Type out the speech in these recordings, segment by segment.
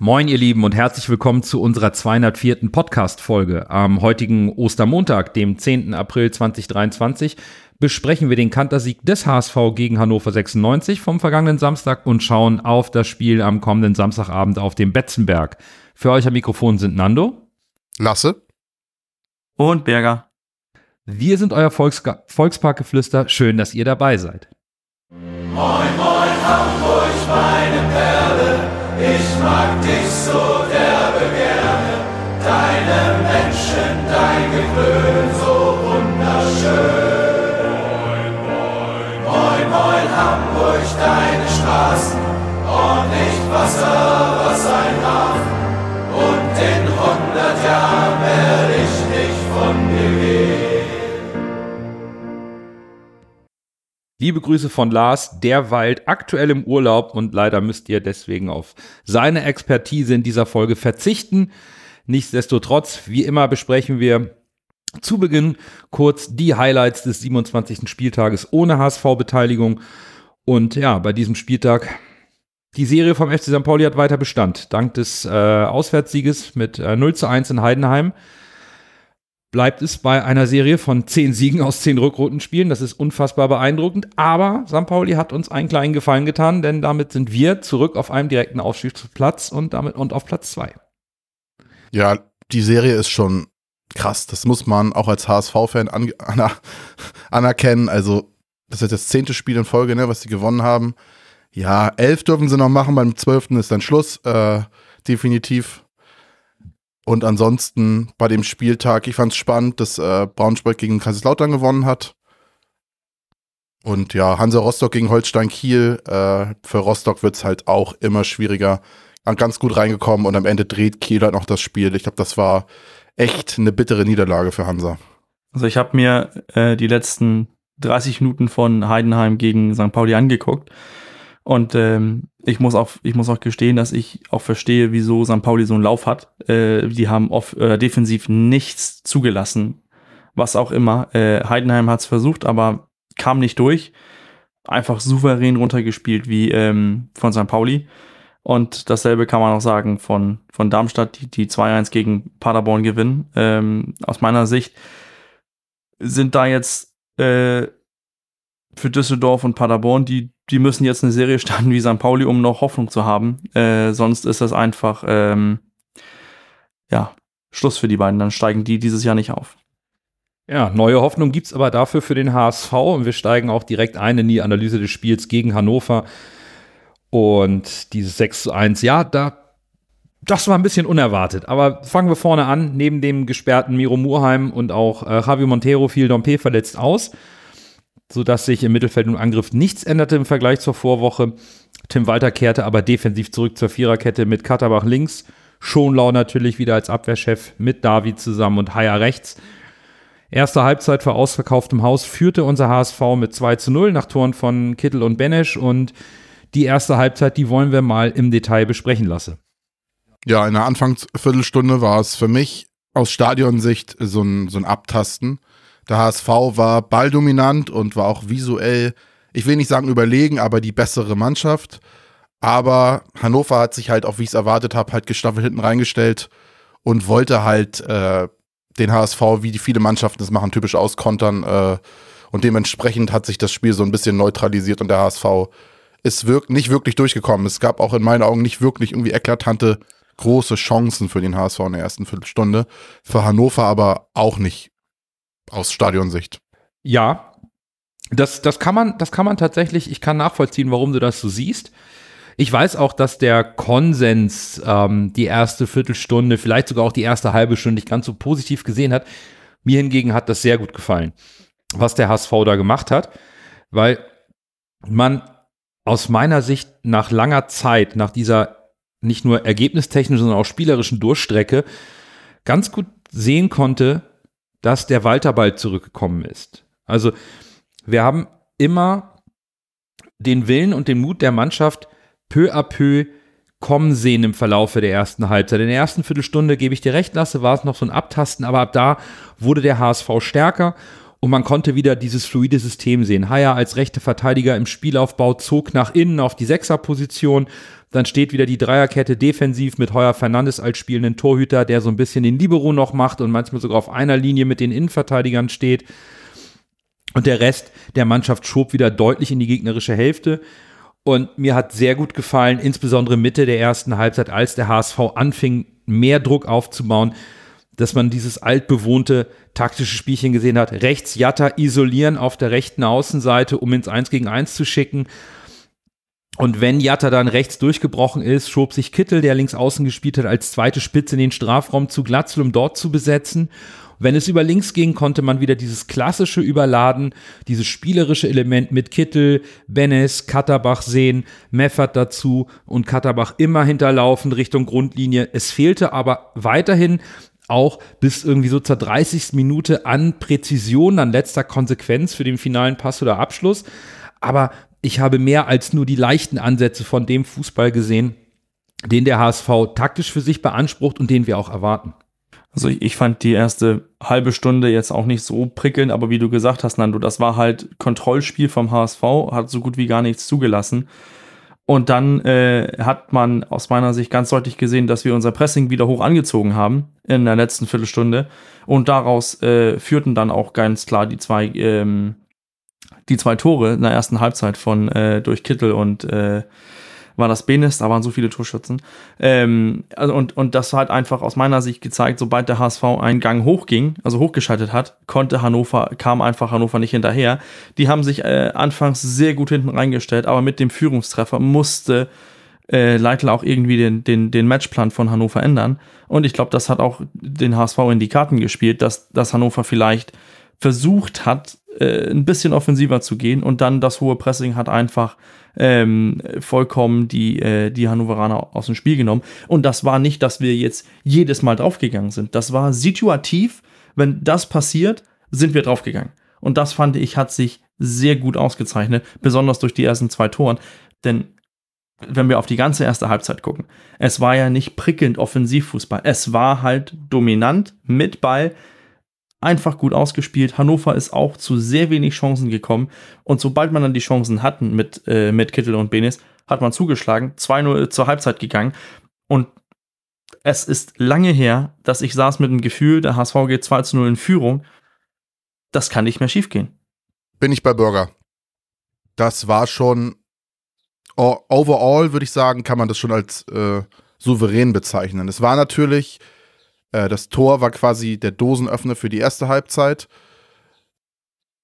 Moin, ihr Lieben, und herzlich willkommen zu unserer 204. Podcast-Folge. Am heutigen Ostermontag, dem 10. April 2023, besprechen wir den Kantersieg des HSV gegen Hannover 96 vom vergangenen Samstag und schauen auf das Spiel am kommenden Samstagabend auf dem Betzenberg. Für euch am Mikrofon sind Nando, Lasse und Berger. Wir sind euer Volksga Volksparkgeflüster. Schön, dass ihr dabei seid. Moin, moin, Hamburg, meine Perle. Ich mag dich so derbe gerne, deine Menschen, dein Geklönen so wunderschön. Moin, moin, moin, moin, Hamburg, deine Straßen, ordentlich Wasser, was ein Hafen. Und in hundert Jahren werde Liebe Grüße von Lars, der weilt aktuell im Urlaub und leider müsst ihr deswegen auf seine Expertise in dieser Folge verzichten. Nichtsdestotrotz, wie immer besprechen wir zu Beginn kurz die Highlights des 27. Spieltages ohne HSV-Beteiligung. Und ja, bei diesem Spieltag, die Serie vom FC St. Pauli hat weiter Bestand. Dank des äh, Auswärtssieges mit äh, 0 zu 1 in Heidenheim bleibt es bei einer Serie von zehn Siegen aus zehn Rückrundenspielen. Das ist unfassbar beeindruckend. Aber St. Pauli hat uns einen kleinen Gefallen getan, denn damit sind wir zurück auf einem direkten Aufstiegsplatz und damit und auf Platz zwei. Ja, die Serie ist schon krass. Das muss man auch als HSV-Fan an, an, anerkennen. Also, das ist das zehnte Spiel in Folge, ne, was sie gewonnen haben. Ja, elf dürfen sie noch machen, beim zwölften ist dann Schluss. Äh, definitiv. Und ansonsten bei dem Spieltag, ich fand es spannend, dass äh, Braunschweig gegen Kaiserslautern gewonnen hat. Und ja, Hansa Rostock gegen Holstein Kiel. Äh, für Rostock wird es halt auch immer schwieriger. Ganz gut reingekommen und am Ende dreht Kiel halt noch das Spiel. Ich glaube, das war echt eine bittere Niederlage für Hansa. Also ich habe mir äh, die letzten 30 Minuten von Heidenheim gegen St. Pauli angeguckt. Und ähm, ich muss auch, ich muss auch gestehen, dass ich auch verstehe, wieso St. Pauli so einen Lauf hat. Äh, die haben off, äh, defensiv nichts zugelassen, was auch immer. Äh, Heidenheim hat es versucht, aber kam nicht durch. Einfach souverän runtergespielt wie ähm, von St. Pauli. Und dasselbe kann man auch sagen von, von Darmstadt, die, die 2-1 gegen Paderborn gewinnen. Ähm, aus meiner Sicht sind da jetzt äh, für Düsseldorf und Paderborn, die, die müssen jetzt eine Serie starten wie St. Pauli, um noch Hoffnung zu haben. Äh, sonst ist das einfach, ähm, ja, Schluss für die beiden. Dann steigen die dieses Jahr nicht auf. Ja, neue Hoffnung gibt es aber dafür für den HSV und wir steigen auch direkt ein in die Analyse des Spiels gegen Hannover. Und dieses 6 zu 1, ja, da, das war ein bisschen unerwartet. Aber fangen wir vorne an. Neben dem gesperrten Miro Murheim und auch äh, Javi Montero fiel Dompe verletzt aus, sodass sich im Mittelfeld und Angriff nichts änderte im Vergleich zur Vorwoche. Tim Walter kehrte aber defensiv zurück zur Viererkette mit Katterbach links. Schonlau natürlich wieder als Abwehrchef mit David zusammen und Haier rechts. Erste Halbzeit vor ausverkauftem Haus führte unser HSV mit 2 zu 0 nach Toren von Kittel und Benesch und die erste Halbzeit, die wollen wir mal im Detail besprechen lassen. Ja, in der Anfangsviertelstunde war es für mich aus Stadionsicht so ein, so ein Abtasten. Der HSV war balldominant und war auch visuell, ich will nicht sagen überlegen, aber die bessere Mannschaft. Aber Hannover hat sich halt auch, wie ich es erwartet habe, halt gestaffelt hinten reingestellt und wollte halt äh, den HSV, wie die viele Mannschaften das machen, typisch auskontern. Äh, und dementsprechend hat sich das Spiel so ein bisschen neutralisiert und der HSV ist wirk nicht wirklich durchgekommen. Es gab auch in meinen Augen nicht wirklich irgendwie eklatante große Chancen für den HSV in der ersten Viertelstunde. Für Hannover aber auch nicht aus Stadionsicht. Ja, das, das, kann man, das kann man tatsächlich, ich kann nachvollziehen, warum du das so siehst. Ich weiß auch, dass der Konsens ähm, die erste Viertelstunde, vielleicht sogar auch die erste halbe Stunde nicht ganz so positiv gesehen hat. Mir hingegen hat das sehr gut gefallen, was der HSV da gemacht hat, weil man aus meiner Sicht nach langer Zeit, nach dieser nicht nur ergebnistechnischen, sondern auch spielerischen Durchstrecke, ganz gut sehen konnte, dass der Walterball zurückgekommen ist. Also wir haben immer den Willen und den Mut der Mannschaft peu à peu kommen sehen im Verlaufe der ersten Halbzeit. In der ersten Viertelstunde gebe ich dir recht, Lasse, war es noch so ein Abtasten, aber ab da wurde der HSV stärker und man konnte wieder dieses fluide System sehen. Haya als rechte Verteidiger im Spielaufbau zog nach innen auf die Sechserposition. Dann steht wieder die Dreierkette defensiv mit Heuer Fernandes als spielenden Torhüter, der so ein bisschen den Libero noch macht und manchmal sogar auf einer Linie mit den Innenverteidigern steht. Und der Rest der Mannschaft schob wieder deutlich in die gegnerische Hälfte. Und mir hat sehr gut gefallen, insbesondere Mitte der ersten Halbzeit, als der HSV anfing, mehr Druck aufzubauen, dass man dieses altbewohnte taktische Spielchen gesehen hat. Rechts Jatta isolieren auf der rechten Außenseite, um ins 1 gegen 1 zu schicken. Und wenn Jatta dann rechts durchgebrochen ist, schob sich Kittel, der links außen gespielt hat, als zweite Spitze in den Strafraum zu Glatzel, um dort zu besetzen. Wenn es über links ging, konnte man wieder dieses klassische Überladen, dieses spielerische Element mit Kittel, Benes, Katterbach sehen, Meffert dazu und Katterbach immer hinterlaufen Richtung Grundlinie. Es fehlte aber weiterhin auch bis irgendwie so zur 30. Minute an Präzision, an letzter Konsequenz für den finalen Pass oder Abschluss. Aber ich habe mehr als nur die leichten Ansätze von dem Fußball gesehen, den der HSV taktisch für sich beansprucht und den wir auch erwarten. Also ich, ich, fand die erste halbe Stunde jetzt auch nicht so prickelnd, aber wie du gesagt hast, Nando, das war halt Kontrollspiel vom HSV, hat so gut wie gar nichts zugelassen. Und dann äh, hat man aus meiner Sicht ganz deutlich gesehen, dass wir unser Pressing wieder hoch angezogen haben in der letzten Viertelstunde. Und daraus äh, führten dann auch ganz klar die zwei, ähm, die zwei Tore in der ersten Halbzeit von äh, durch Kittel und äh, war das Benes, da waren so viele Torschützen. Ähm, also und, und das hat einfach aus meiner Sicht gezeigt, sobald der HSV einen Gang hochging, also hochgeschaltet hat, konnte Hannover, kam einfach Hannover nicht hinterher. Die haben sich äh, anfangs sehr gut hinten reingestellt, aber mit dem Führungstreffer musste äh, Leitl auch irgendwie den, den, den Matchplan von Hannover ändern. Und ich glaube, das hat auch den HSV in die Karten gespielt, dass, dass Hannover vielleicht versucht hat, äh, ein bisschen offensiver zu gehen und dann das hohe Pressing hat einfach ähm, vollkommen die, äh, die Hannoveraner aus dem Spiel genommen. Und das war nicht, dass wir jetzt jedes Mal draufgegangen sind. Das war situativ. Wenn das passiert, sind wir draufgegangen. Und das fand ich, hat sich sehr gut ausgezeichnet, besonders durch die ersten zwei Toren. Denn wenn wir auf die ganze erste Halbzeit gucken, es war ja nicht prickelnd Offensivfußball. Es war halt dominant mit Ball, einfach gut ausgespielt. Hannover ist auch zu sehr wenig Chancen gekommen. Und sobald man dann die Chancen hatten mit, äh, mit Kittel und Benes, hat man zugeschlagen, 2-0 zur Halbzeit gegangen. Und es ist lange her, dass ich saß mit dem Gefühl, der HSV geht 2 0 in Führung. Das kann nicht mehr schiefgehen. Bin ich bei Bürger. Das war schon, overall würde ich sagen, kann man das schon als äh, souverän bezeichnen. Es war natürlich äh, das Tor war quasi der Dosenöffner für die erste Halbzeit.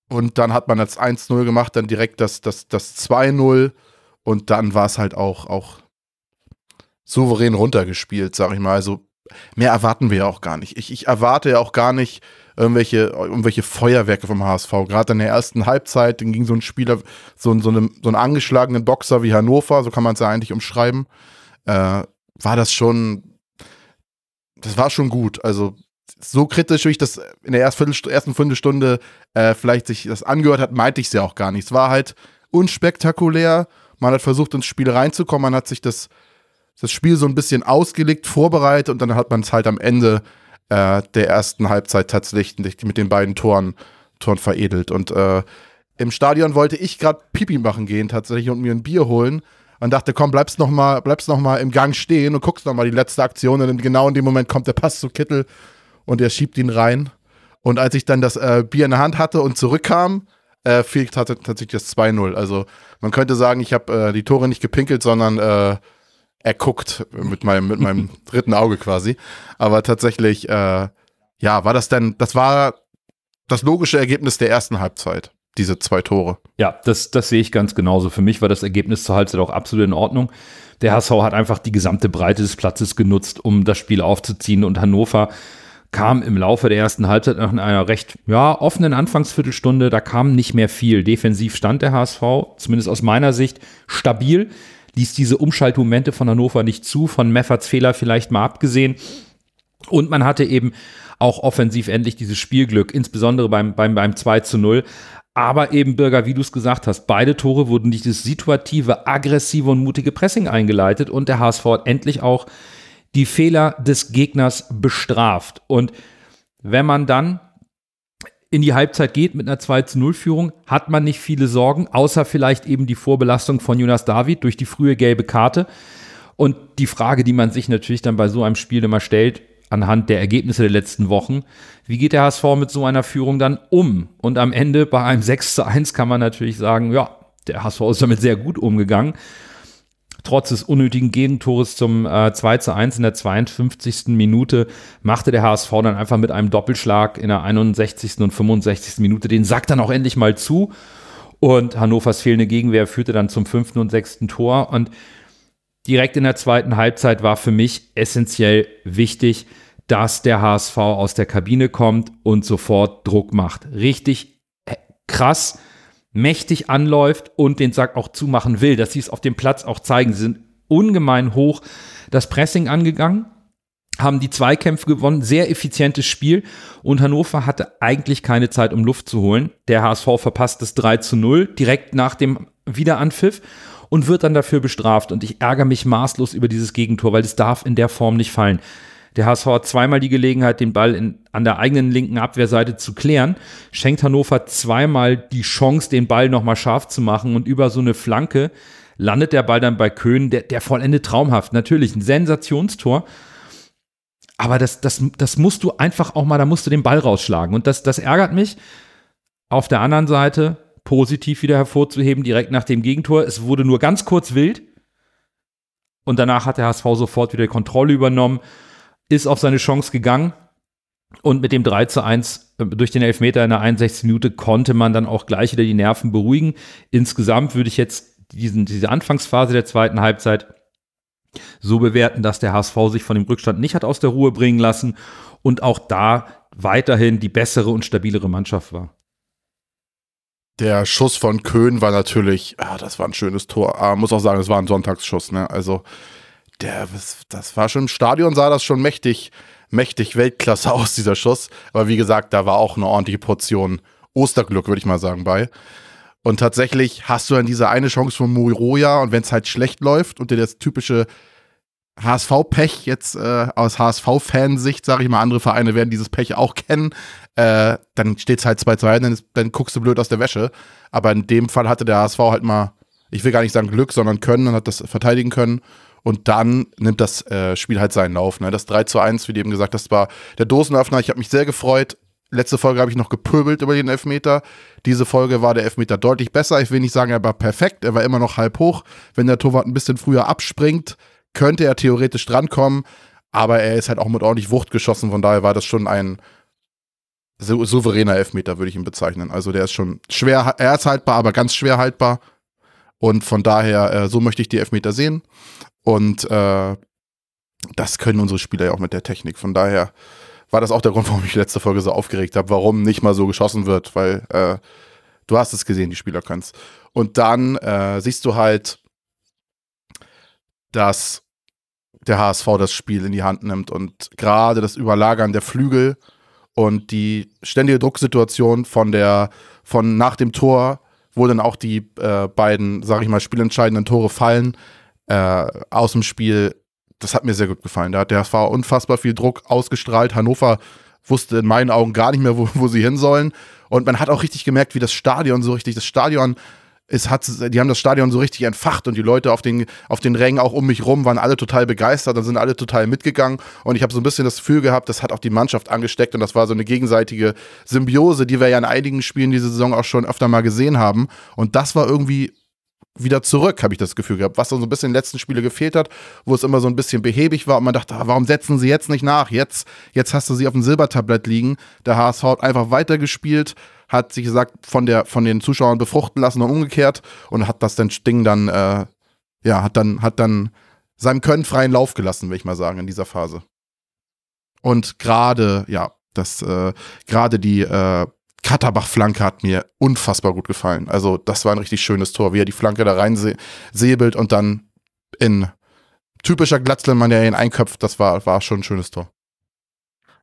Und dann hat man das 1-0 gemacht, dann direkt das, das, das 2-0 und dann war es halt auch, auch souverän runtergespielt, sag ich mal. Also mehr erwarten wir ja auch gar nicht. Ich, ich erwarte ja auch gar nicht irgendwelche, irgendwelche Feuerwerke vom HSV. Gerade in der ersten Halbzeit, dann ging so ein Spieler, so, so, eine, so einen angeschlagenen Boxer wie Hannover, so kann man es ja eigentlich umschreiben, äh, war das schon das war schon gut. Also so kritisch, wie ich das in der ersten, Viertelst ersten Viertelstunde äh, vielleicht sich das angehört hat, meinte ich es ja auch gar nicht. Es war halt unspektakulär. Man hat versucht, ins Spiel reinzukommen. Man hat sich das, das Spiel so ein bisschen ausgelegt, vorbereitet und dann hat man es halt am Ende äh, der ersten Halbzeit tatsächlich mit den beiden Toren, Toren veredelt. Und äh, im Stadion wollte ich gerade Pipi machen gehen tatsächlich und mir ein Bier holen und dachte, komm, bleibst noch mal, bleibst noch mal im Gang stehen und guckst noch mal die letzte Aktion und genau in dem Moment kommt der Pass zu Kittel und er schiebt ihn rein. Und als ich dann das äh, Bier in der Hand hatte und zurückkam, äh, fiel tatsächlich das 2-0. Also man könnte sagen, ich habe äh, die Tore nicht gepinkelt, sondern äh, er guckt mit meinem, mit meinem dritten Auge quasi. Aber tatsächlich, äh, ja, war das dann, das war das logische Ergebnis der ersten Halbzeit diese zwei Tore. Ja, das, das sehe ich ganz genauso. Für mich war das Ergebnis zur Halbzeit auch absolut in Ordnung. Der HSV hat einfach die gesamte Breite des Platzes genutzt, um das Spiel aufzuziehen und Hannover kam im Laufe der ersten Halbzeit nach einer recht ja, offenen Anfangsviertelstunde, da kam nicht mehr viel. Defensiv stand der HSV, zumindest aus meiner Sicht, stabil, ließ diese Umschaltmomente von Hannover nicht zu, von Mefferts Fehler vielleicht mal abgesehen. Und man hatte eben auch offensiv endlich dieses Spielglück, insbesondere beim, beim, beim 2 zu 0. Aber eben, Bürger, wie du es gesagt hast, beide Tore wurden durch das situative, aggressive und mutige Pressing eingeleitet und der HSV hat endlich auch die Fehler des Gegners bestraft. Und wenn man dann in die Halbzeit geht mit einer 2 zu 0 Führung, hat man nicht viele Sorgen, außer vielleicht eben die Vorbelastung von Jonas David durch die frühe gelbe Karte. Und die Frage, die man sich natürlich dann bei so einem Spiel immer stellt, anhand der Ergebnisse der letzten Wochen, wie geht der HSV mit so einer Führung dann um? Und am Ende bei einem 6 zu 1 kann man natürlich sagen, ja, der HSV ist damit sehr gut umgegangen trotz des unnötigen Gegentores zum äh, 2 zu 1 in der 52. Minute machte der HSV dann einfach mit einem Doppelschlag in der 61. und 65. Minute den Sack dann auch endlich mal zu. Und Hannovers fehlende Gegenwehr führte dann zum fünften und sechsten Tor. Und direkt in der zweiten Halbzeit war für mich essentiell wichtig, dass der HSV aus der Kabine kommt und sofort Druck macht. Richtig äh, krass mächtig anläuft und den Sack auch zumachen will, dass sie es auf dem Platz auch zeigen. Sie sind ungemein hoch das Pressing angegangen, haben die Zweikämpfe gewonnen, sehr effizientes Spiel und Hannover hatte eigentlich keine Zeit, um Luft zu holen. Der HSV verpasst das 3 zu 0 direkt nach dem Wiederanpfiff und wird dann dafür bestraft. Und ich ärgere mich maßlos über dieses Gegentor, weil es darf in der Form nicht fallen. Der HSV hat zweimal die Gelegenheit, den Ball in, an der eigenen linken Abwehrseite zu klären, schenkt Hannover zweimal die Chance, den Ball nochmal scharf zu machen und über so eine Flanke landet der Ball dann bei Köhn, der, der vollendet traumhaft. Natürlich ein Sensationstor. Aber das, das, das musst du einfach auch mal, da musst du den Ball rausschlagen. Und das, das ärgert mich. Auf der anderen Seite positiv wieder hervorzuheben, direkt nach dem Gegentor. Es wurde nur ganz kurz wild. Und danach hat der HSV sofort wieder Kontrolle übernommen ist auf seine Chance gegangen. Und mit dem 3 zu 1 äh, durch den Elfmeter in der 61. Minute konnte man dann auch gleich wieder die Nerven beruhigen. Insgesamt würde ich jetzt diesen, diese Anfangsphase der zweiten Halbzeit so bewerten, dass der HSV sich von dem Rückstand nicht hat aus der Ruhe bringen lassen und auch da weiterhin die bessere und stabilere Mannschaft war. Der Schuss von Köhn war natürlich, ah, das war ein schönes Tor. Ah, muss auch sagen, es war ein Sonntagsschuss. Ne? Also der, das war schon im Stadion, sah das schon mächtig, mächtig Weltklasse aus, dieser Schuss. Aber wie gesagt, da war auch eine ordentliche Portion Osterglück, würde ich mal sagen, bei. Und tatsächlich hast du dann diese eine Chance von Muriroya und wenn es halt schlecht läuft und dir das typische HSV-Pech jetzt äh, aus HSV-Fansicht, sage ich mal, andere Vereine werden dieses Pech auch kennen, äh, dann steht es halt 2-2, dann, dann guckst du blöd aus der Wäsche. Aber in dem Fall hatte der HSV halt mal, ich will gar nicht sagen Glück, sondern können und hat das verteidigen können und dann nimmt das äh, Spiel halt seinen Lauf. Ne? Das 3 zu 1, wie du eben gesagt hast, war der Dosenöffner. Ich habe mich sehr gefreut. Letzte Folge habe ich noch gepöbelt über den Elfmeter. Diese Folge war der Elfmeter deutlich besser. Ich will nicht sagen, er war perfekt. Er war immer noch halb hoch. Wenn der Torwart ein bisschen früher abspringt, könnte er theoretisch drankommen. Aber er ist halt auch mit ordentlich Wucht geschossen. Von daher war das schon ein souveräner Elfmeter, würde ich ihn bezeichnen. Also der ist schon schwer, er ist haltbar, aber ganz schwer haltbar. Und von daher, äh, so möchte ich die Elfmeter sehen. Und äh, das können unsere Spieler ja auch mit der Technik. Von daher war das auch der Grund, warum ich letzte Folge so aufgeregt habe, warum nicht mal so geschossen wird, weil äh, du hast es gesehen, die Spieler können es. Und dann äh, siehst du halt, dass der HSV das Spiel in die Hand nimmt und gerade das Überlagern der Flügel und die ständige Drucksituation von der von nach dem Tor, wo dann auch die äh, beiden, sag ich mal, spielentscheidenden Tore fallen, äh, aus dem Spiel, das hat mir sehr gut gefallen. Da hat der HSV unfassbar viel Druck ausgestrahlt. Hannover wusste in meinen Augen gar nicht mehr, wo, wo sie hin sollen. Und man hat auch richtig gemerkt, wie das Stadion so richtig, das Stadion es hat, die haben das Stadion so richtig entfacht und die Leute auf den, auf den Rängen auch um mich rum waren alle total begeistert und sind alle total mitgegangen. Und ich habe so ein bisschen das Gefühl gehabt, das hat auch die Mannschaft angesteckt und das war so eine gegenseitige Symbiose, die wir ja in einigen Spielen diese Saison auch schon öfter mal gesehen haben. Und das war irgendwie wieder zurück, habe ich das Gefühl gehabt, was so ein bisschen in den letzten Spiele gefehlt hat, wo es immer so ein bisschen behäbig war und man dachte, ah, warum setzen sie jetzt nicht nach? Jetzt, jetzt hast du sie auf dem Silbertablett liegen. Der HSV hat einfach weitergespielt, hat sich gesagt, von, der, von den Zuschauern befruchten lassen und umgekehrt und hat das dann Ding dann, äh, ja, hat dann, hat dann seinem Können freien Lauf gelassen, will ich mal sagen, in dieser Phase. Und gerade, ja, das, äh, gerade die äh, Katterbach-Flanke hat mir unfassbar gut gefallen. Also, das war ein richtig schönes Tor, wie er die Flanke da rein säbelt und dann in typischer Glatzle-Manier einköpft. Das war, war schon ein schönes Tor.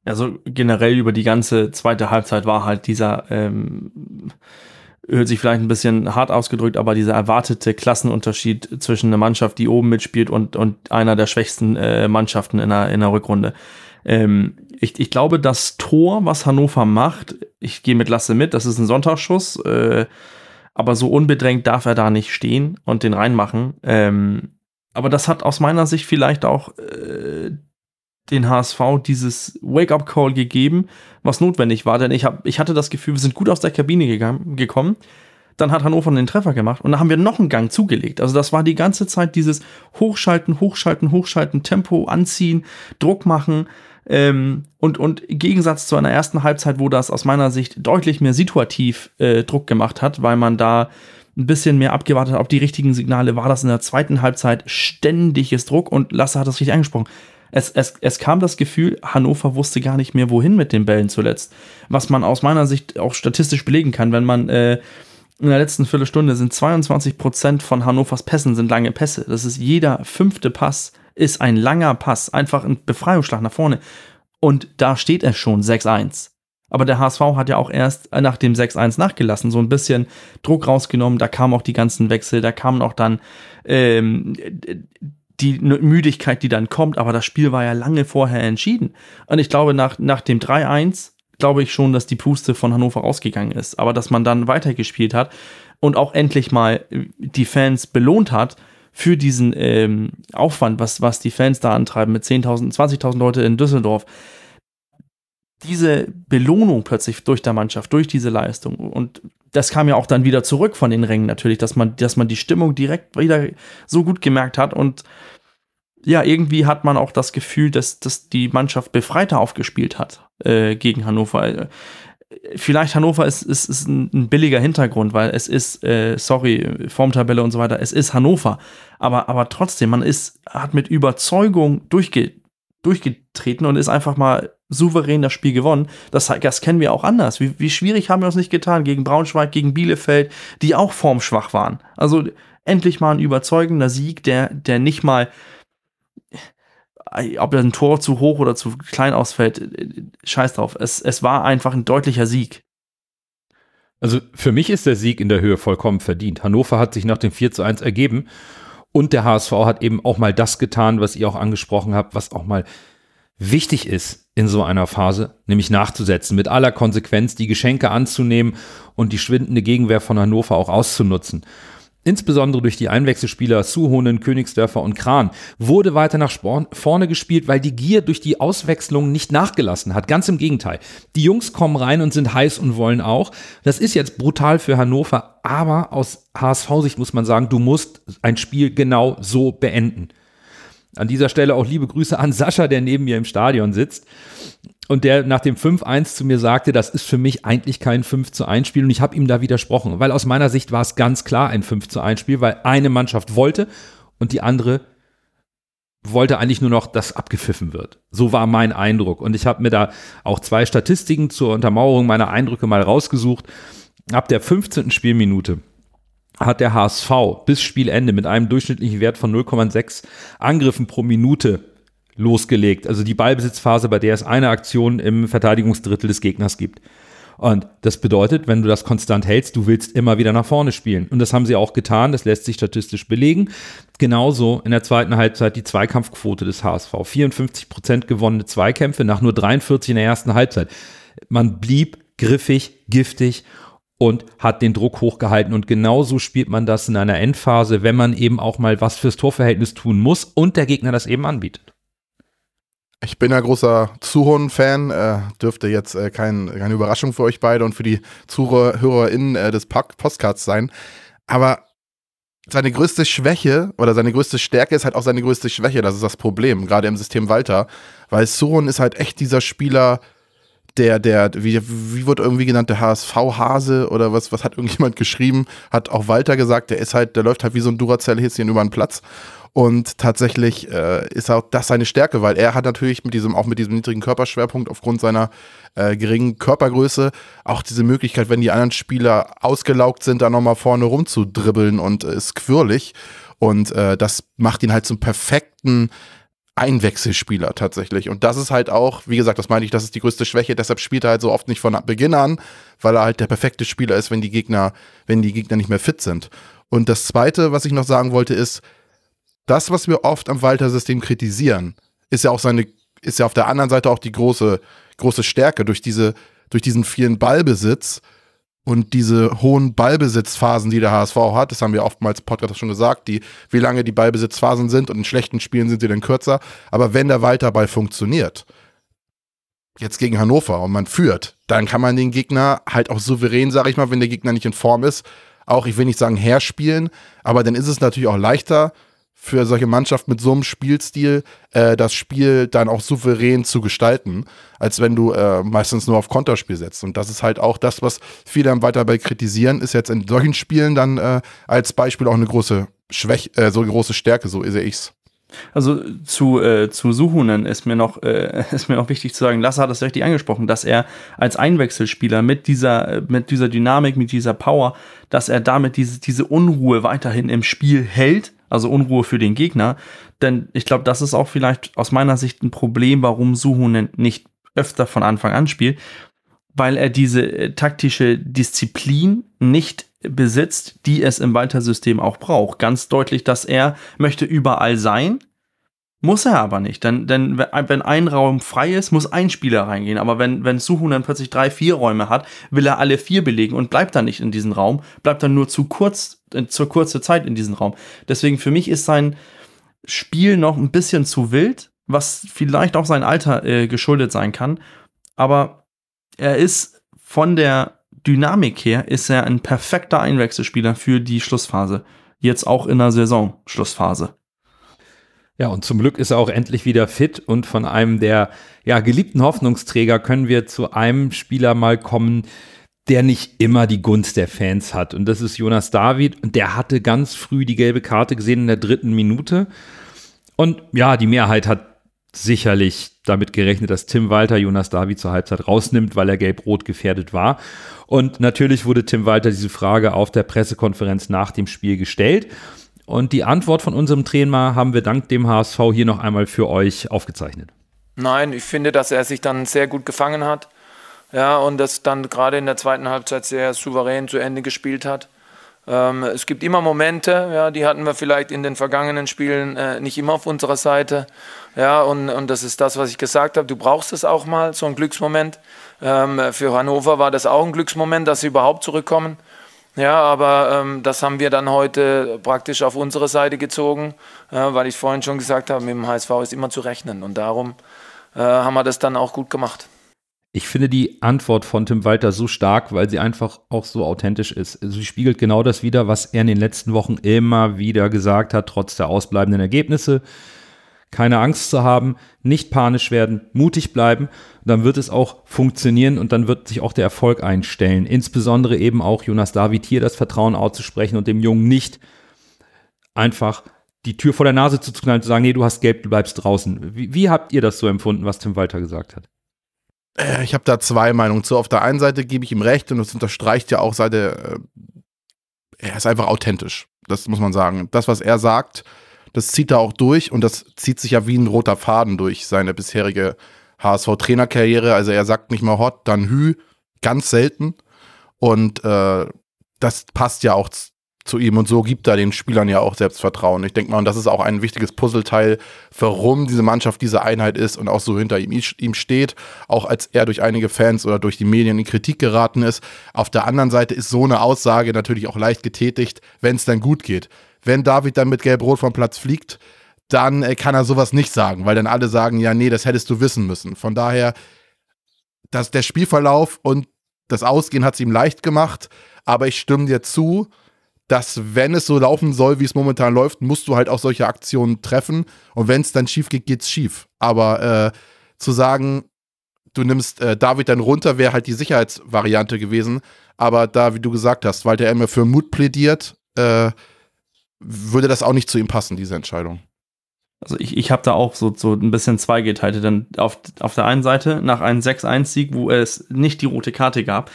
Also generell über die ganze zweite Halbzeit war halt dieser, ähm, hört sich vielleicht ein bisschen hart ausgedrückt, aber dieser erwartete Klassenunterschied zwischen einer Mannschaft, die oben mitspielt und, und einer der schwächsten äh, Mannschaften in der, in der Rückrunde. Ähm, ich, ich glaube, das Tor, was Hannover macht, ich gehe mit Lasse mit, das ist ein Sonntagsschuss, äh, aber so unbedrängt darf er da nicht stehen und den reinmachen. Ähm, aber das hat aus meiner Sicht vielleicht auch äh, den HSV dieses Wake-up-Call gegeben, was notwendig war, denn ich, hab, ich hatte das Gefühl, wir sind gut aus der Kabine gegangen, gekommen. Dann hat Hannover den Treffer gemacht und dann haben wir noch einen Gang zugelegt. Also das war die ganze Zeit dieses Hochschalten, Hochschalten, Hochschalten, Tempo anziehen, Druck machen. Ähm, und, und im Gegensatz zu einer ersten Halbzeit, wo das aus meiner Sicht deutlich mehr situativ äh, Druck gemacht hat, weil man da ein bisschen mehr abgewartet hat auf die richtigen Signale, war das in der zweiten Halbzeit ständiges Druck und Lasse hat das richtig angesprochen. Es, es, es kam das Gefühl, Hannover wusste gar nicht mehr, wohin mit den Bällen zuletzt. Was man aus meiner Sicht auch statistisch belegen kann, wenn man äh, in der letzten Viertelstunde sind 22 Prozent von Hannovers Pässen sind lange Pässe. Das ist jeder fünfte Pass ist ein langer Pass, einfach ein Befreiungsschlag nach vorne. Und da steht es schon 6-1. Aber der HSV hat ja auch erst nach dem 6-1 nachgelassen, so ein bisschen Druck rausgenommen. Da kamen auch die ganzen Wechsel, da kamen auch dann ähm, die Müdigkeit, die dann kommt. Aber das Spiel war ja lange vorher entschieden. Und ich glaube, nach, nach dem 3-1 glaube ich schon, dass die Puste von Hannover rausgegangen ist. Aber dass man dann weitergespielt hat und auch endlich mal die Fans belohnt hat für diesen ähm, Aufwand, was, was die Fans da antreiben mit 10.000, 20.000 Leute in Düsseldorf. Diese Belohnung plötzlich durch der Mannschaft, durch diese Leistung. Und das kam ja auch dann wieder zurück von den Rängen natürlich, dass man, dass man die Stimmung direkt wieder so gut gemerkt hat und ja, irgendwie hat man auch das Gefühl, dass, dass die Mannschaft befreiter aufgespielt hat äh, gegen Hannover. Äh, vielleicht Hannover ist, ist, ist ein, billiger Hintergrund, weil es ist, äh, sorry, Formtabelle und so weiter, es ist Hannover. Aber, aber trotzdem, man ist, hat mit Überzeugung durchge, durchgetreten und ist einfach mal souverän das Spiel gewonnen. Das, das kennen wir auch anders. Wie, wie schwierig haben wir uns nicht getan gegen Braunschweig, gegen Bielefeld, die auch formschwach waren. Also endlich mal ein überzeugender Sieg, der, der nicht mal ob ein Tor zu hoch oder zu klein ausfällt, scheiß drauf. Es, es war einfach ein deutlicher Sieg. Also für mich ist der Sieg in der Höhe vollkommen verdient. Hannover hat sich nach dem 4 zu 1 ergeben und der HSV hat eben auch mal das getan, was ihr auch angesprochen habt, was auch mal wichtig ist in so einer Phase, nämlich nachzusetzen, mit aller Konsequenz die Geschenke anzunehmen und die schwindende Gegenwehr von Hannover auch auszunutzen. Insbesondere durch die Einwechselspieler Suhonen, Königsdörfer und Kran wurde weiter nach vorne gespielt, weil die Gier durch die Auswechslung nicht nachgelassen hat. Ganz im Gegenteil. Die Jungs kommen rein und sind heiß und wollen auch. Das ist jetzt brutal für Hannover, aber aus HSV-Sicht muss man sagen, du musst ein Spiel genau so beenden. An dieser Stelle auch liebe Grüße an Sascha, der neben mir im Stadion sitzt und der nach dem 5-1 zu mir sagte, das ist für mich eigentlich kein 5 zu 1 Spiel und ich habe ihm da widersprochen, weil aus meiner Sicht war es ganz klar ein 5 zu 1 Spiel, weil eine Mannschaft wollte und die andere wollte eigentlich nur noch, dass abgepfiffen wird. So war mein Eindruck und ich habe mir da auch zwei Statistiken zur Untermauerung meiner Eindrücke mal rausgesucht. Ab der 15. Spielminute hat der HSV bis Spielende mit einem durchschnittlichen Wert von 0,6 Angriffen pro Minute losgelegt. Also die Ballbesitzphase, bei der es eine Aktion im Verteidigungsdrittel des Gegners gibt. Und das bedeutet, wenn du das konstant hältst, du willst immer wieder nach vorne spielen. Und das haben sie auch getan, das lässt sich statistisch belegen. Genauso in der zweiten Halbzeit die Zweikampfquote des HSV. 54 Prozent gewonnene Zweikämpfe nach nur 43 in der ersten Halbzeit. Man blieb griffig, giftig und hat den Druck hochgehalten. Und genauso spielt man das in einer Endphase, wenn man eben auch mal was fürs Torverhältnis tun muss und der Gegner das eben anbietet. Ich bin ja großer Zuhon-Fan, äh, dürfte jetzt äh, kein, keine Überraschung für euch beide und für die ZuhörerInnen äh, des Postcards sein. Aber seine größte Schwäche oder seine größte Stärke ist halt auch seine größte Schwäche. Das ist das Problem, gerade im System Walter. Weil Suhon ist halt echt dieser Spieler, der, der, wie, wie wird irgendwie genannt, der HSV-Hase oder was, was hat irgendjemand geschrieben? Hat auch Walter gesagt, der ist halt, der läuft halt wie so ein Duracell-Häschen über den Platz. Und tatsächlich äh, ist auch das seine Stärke, weil er hat natürlich mit diesem, auch mit diesem niedrigen Körperschwerpunkt aufgrund seiner äh, geringen Körpergröße auch diese Möglichkeit, wenn die anderen Spieler ausgelaugt sind, da nochmal vorne rumzudribbeln und äh, ist quirlig. Und äh, das macht ihn halt zum perfekten Einwechselspieler tatsächlich. Und das ist halt auch, wie gesagt, das meine ich, das ist die größte Schwäche. Deshalb spielt er halt so oft nicht von Beginn an, weil er halt der perfekte Spieler ist, wenn die Gegner, wenn die Gegner nicht mehr fit sind. Und das zweite, was ich noch sagen wollte, ist, das, was wir oft am Walter-System kritisieren, ist ja auch seine, ist ja auf der anderen Seite auch die große, große Stärke durch diese, durch diesen vielen Ballbesitz und diese hohen Ballbesitzphasen, die der HSV hat, das haben wir oftmals im Podcast schon gesagt, die, wie lange die Ballbesitzphasen sind und in schlechten Spielen sind sie dann kürzer. Aber wenn der Weiterball funktioniert, jetzt gegen Hannover und man führt, dann kann man den Gegner halt auch souverän, sag ich mal, wenn der Gegner nicht in Form ist, auch, ich will nicht sagen herspielen, aber dann ist es natürlich auch leichter für solche Mannschaften mit so einem Spielstil, äh, das Spiel dann auch souverän zu gestalten, als wenn du äh, meistens nur auf Konterspiel setzt. Und das ist halt auch das, was viele weiter bei kritisieren, ist jetzt in solchen Spielen dann äh, als Beispiel auch eine große Schwäche, äh, so eine große Stärke, so sehe ich's. Also zu, äh, zu Suhunen ist mir noch äh, ist mir noch wichtig zu sagen, Lasse hat das richtig angesprochen, dass er als Einwechselspieler mit dieser mit dieser Dynamik, mit dieser Power, dass er damit diese diese Unruhe weiterhin im Spiel hält, also Unruhe für den Gegner, denn ich glaube, das ist auch vielleicht aus meiner Sicht ein Problem, warum Suhunen nicht öfter von Anfang an spielt, weil er diese äh, taktische Disziplin nicht besitzt, die es im Walter-System auch braucht. Ganz deutlich, dass er möchte überall sein, muss er aber nicht. Denn, denn wenn ein Raum frei ist, muss ein Spieler reingehen. Aber wenn, wenn Suhun dann plötzlich drei, vier Räume hat, will er alle vier belegen und bleibt dann nicht in diesem Raum, bleibt dann nur zu kurz, äh, zur kurze Zeit in diesem Raum. Deswegen für mich ist sein Spiel noch ein bisschen zu wild, was vielleicht auch sein Alter äh, geschuldet sein kann. Aber er ist von der Dynamik her ist er ein perfekter Einwechselspieler für die Schlussphase. Jetzt auch in der Saison-Schlussphase. Ja, und zum Glück ist er auch endlich wieder fit und von einem der ja, geliebten Hoffnungsträger können wir zu einem Spieler mal kommen, der nicht immer die Gunst der Fans hat. Und das ist Jonas David. Und der hatte ganz früh die gelbe Karte gesehen in der dritten Minute. Und ja, die Mehrheit hat sicherlich damit gerechnet, dass Tim Walter Jonas David zur Halbzeit rausnimmt, weil er gelb-rot gefährdet war. Und natürlich wurde Tim Walter diese Frage auf der Pressekonferenz nach dem Spiel gestellt. Und die Antwort von unserem Trainer haben wir dank dem HSV hier noch einmal für euch aufgezeichnet. Nein, ich finde, dass er sich dann sehr gut gefangen hat. Ja, und das dann gerade in der zweiten Halbzeit sehr souverän zu Ende gespielt hat. Ähm, es gibt immer Momente, ja, die hatten wir vielleicht in den vergangenen Spielen äh, nicht immer auf unserer Seite. Ja, und, und das ist das, was ich gesagt habe. Du brauchst es auch mal, so ein Glücksmoment. Ähm, für Hannover war das auch ein Glücksmoment, dass sie überhaupt zurückkommen. Ja, aber ähm, das haben wir dann heute praktisch auf unsere Seite gezogen, äh, weil ich vorhin schon gesagt habe, mit dem HSV ist immer zu rechnen. Und darum äh, haben wir das dann auch gut gemacht. Ich finde die Antwort von Tim Walter so stark, weil sie einfach auch so authentisch ist. Sie spiegelt genau das wieder, was er in den letzten Wochen immer wieder gesagt hat, trotz der ausbleibenden Ergebnisse. Keine Angst zu haben, nicht panisch werden, mutig bleiben, dann wird es auch funktionieren und dann wird sich auch der Erfolg einstellen. Insbesondere eben auch Jonas David hier das Vertrauen auszusprechen und dem Jungen nicht einfach die Tür vor der Nase zu knallen zu sagen, nee, du hast gelb, du bleibst draußen. Wie, wie habt ihr das so empfunden, was Tim Walter gesagt hat? Äh, ich habe da zwei Meinungen zu. Auf der einen Seite gebe ich ihm recht und das unterstreicht ja auch seine. Äh, er ist einfach authentisch. Das muss man sagen. Das, was er sagt, das zieht er auch durch und das zieht sich ja wie ein roter Faden durch seine bisherige HSV-Trainerkarriere. Also er sagt nicht mal Hot, dann Hü, ganz selten. Und äh, das passt ja auch zu ihm und so gibt er den Spielern ja auch Selbstvertrauen. Ich denke mal, und das ist auch ein wichtiges Puzzleteil, warum diese Mannschaft diese Einheit ist und auch so hinter ihm, ihm steht, auch als er durch einige Fans oder durch die Medien in Kritik geraten ist. Auf der anderen Seite ist so eine Aussage natürlich auch leicht getätigt, wenn es dann gut geht. Wenn David dann mit Gelb-Rot vom Platz fliegt, dann äh, kann er sowas nicht sagen, weil dann alle sagen, ja, nee, das hättest du wissen müssen. Von daher, dass der Spielverlauf und das Ausgehen hat es ihm leicht gemacht, aber ich stimme dir zu, dass wenn es so laufen soll, wie es momentan läuft, musst du halt auch solche Aktionen treffen. Und wenn es dann schief geht, geht's schief. Aber äh, zu sagen, du nimmst äh, David dann runter, wäre halt die Sicherheitsvariante gewesen. Aber da, wie du gesagt hast, weil der immer für Mut plädiert, äh, würde das auch nicht zu ihm passen, diese Entscheidung. Also ich, ich habe da auch so, so ein bisschen zweigeteilte. Denn auf, auf der einen Seite, nach einem 6-1-Sieg, wo es nicht die rote Karte gab,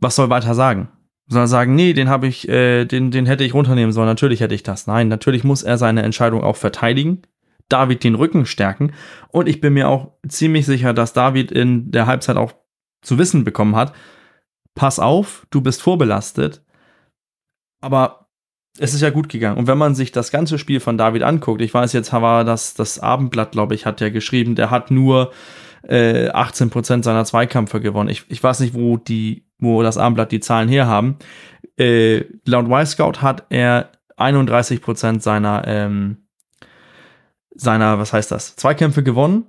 was soll weiter sagen? sondern sagen, nee, den habe ich, äh, den, den hätte ich runternehmen sollen. Natürlich hätte ich das. Nein, natürlich muss er seine Entscheidung auch verteidigen. David den Rücken stärken. Und ich bin mir auch ziemlich sicher, dass David in der Halbzeit auch zu wissen bekommen hat, pass auf, du bist vorbelastet. Aber es ist ja gut gegangen. Und wenn man sich das ganze Spiel von David anguckt, ich weiß jetzt, war das, das Abendblatt, glaube ich, hat ja geschrieben, der hat nur äh, 18% seiner Zweikämpfe gewonnen. Ich, ich weiß nicht, wo die, wo das Armblatt die Zahlen herhaben. Äh, laut Y-Scout hat er 31% seiner, ähm, seiner, was heißt das, Zweikämpfe gewonnen.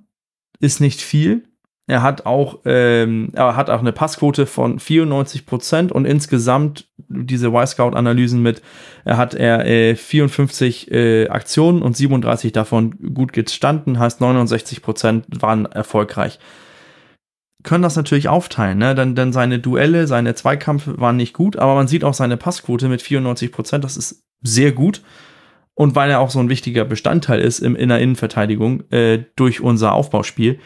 Ist nicht viel. Er hat auch, ähm, er hat auch eine Passquote von 94 Prozent und insgesamt diese Y-Scout-Analysen mit, er hat er äh, 54 äh, Aktionen und 37 davon gut gestanden, heißt 69 Prozent waren erfolgreich. Können das natürlich aufteilen, ne? denn, denn seine Duelle, seine Zweikampf waren nicht gut, aber man sieht auch seine Passquote mit 94 Prozent, das ist sehr gut. Und weil er auch so ein wichtiger Bestandteil ist im, in der Innenverteidigung äh, durch unser Aufbauspiel,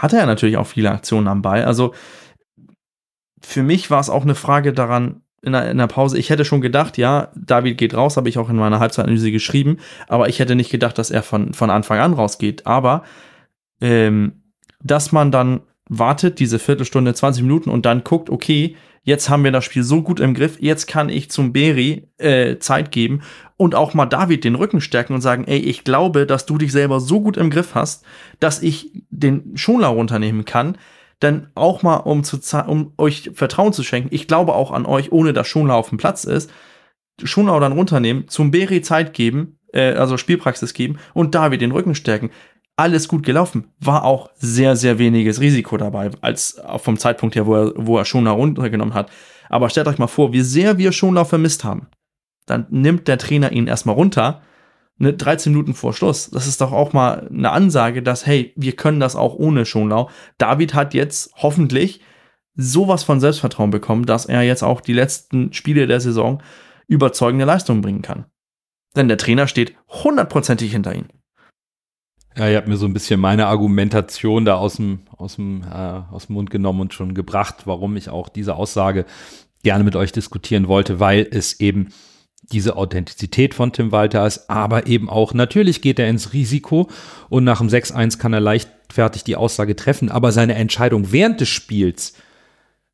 hatte er natürlich auch viele Aktionen am Ball. Also für mich war es auch eine Frage daran, in der, in der, Pause, ich hätte schon gedacht, ja, David geht raus, habe ich auch in meiner Halbzeitanalyse geschrieben, aber ich hätte nicht gedacht, dass er von, von Anfang an rausgeht. Aber ähm, dass man dann wartet, diese Viertelstunde, 20 Minuten und dann guckt, okay, jetzt haben wir das Spiel so gut im Griff, jetzt kann ich zum Beri äh, Zeit geben und auch mal David den Rücken stärken und sagen, ey, ich glaube, dass du dich selber so gut im Griff hast, dass ich den Schonlau runternehmen kann, denn auch mal, um, zu um euch Vertrauen zu schenken, ich glaube auch an euch, ohne dass Schonlau auf dem Platz ist, Schonlau dann runternehmen, zum Beri Zeit geben, äh, also Spielpraxis geben und David den Rücken stärken alles gut gelaufen. War auch sehr, sehr weniges Risiko dabei, als vom Zeitpunkt her, wo er, wo er Schonlau runtergenommen hat. Aber stellt euch mal vor, wie sehr wir Schonlau vermisst haben. Dann nimmt der Trainer ihn erstmal runter, ne, 13 Minuten vor Schluss. Das ist doch auch mal eine Ansage, dass, hey, wir können das auch ohne Schonlau. David hat jetzt hoffentlich sowas von Selbstvertrauen bekommen, dass er jetzt auch die letzten Spiele der Saison überzeugende Leistungen bringen kann. Denn der Trainer steht hundertprozentig hinter ihm. Ja, ihr habt mir so ein bisschen meine Argumentation da aus dem, aus dem, äh, aus dem Mund genommen und schon gebracht, warum ich auch diese Aussage gerne mit euch diskutieren wollte, weil es eben diese Authentizität von Tim Walter ist, aber eben auch, natürlich geht er ins Risiko und nach dem 6-1 kann er leichtfertig die Aussage treffen, aber seine Entscheidung während des Spiels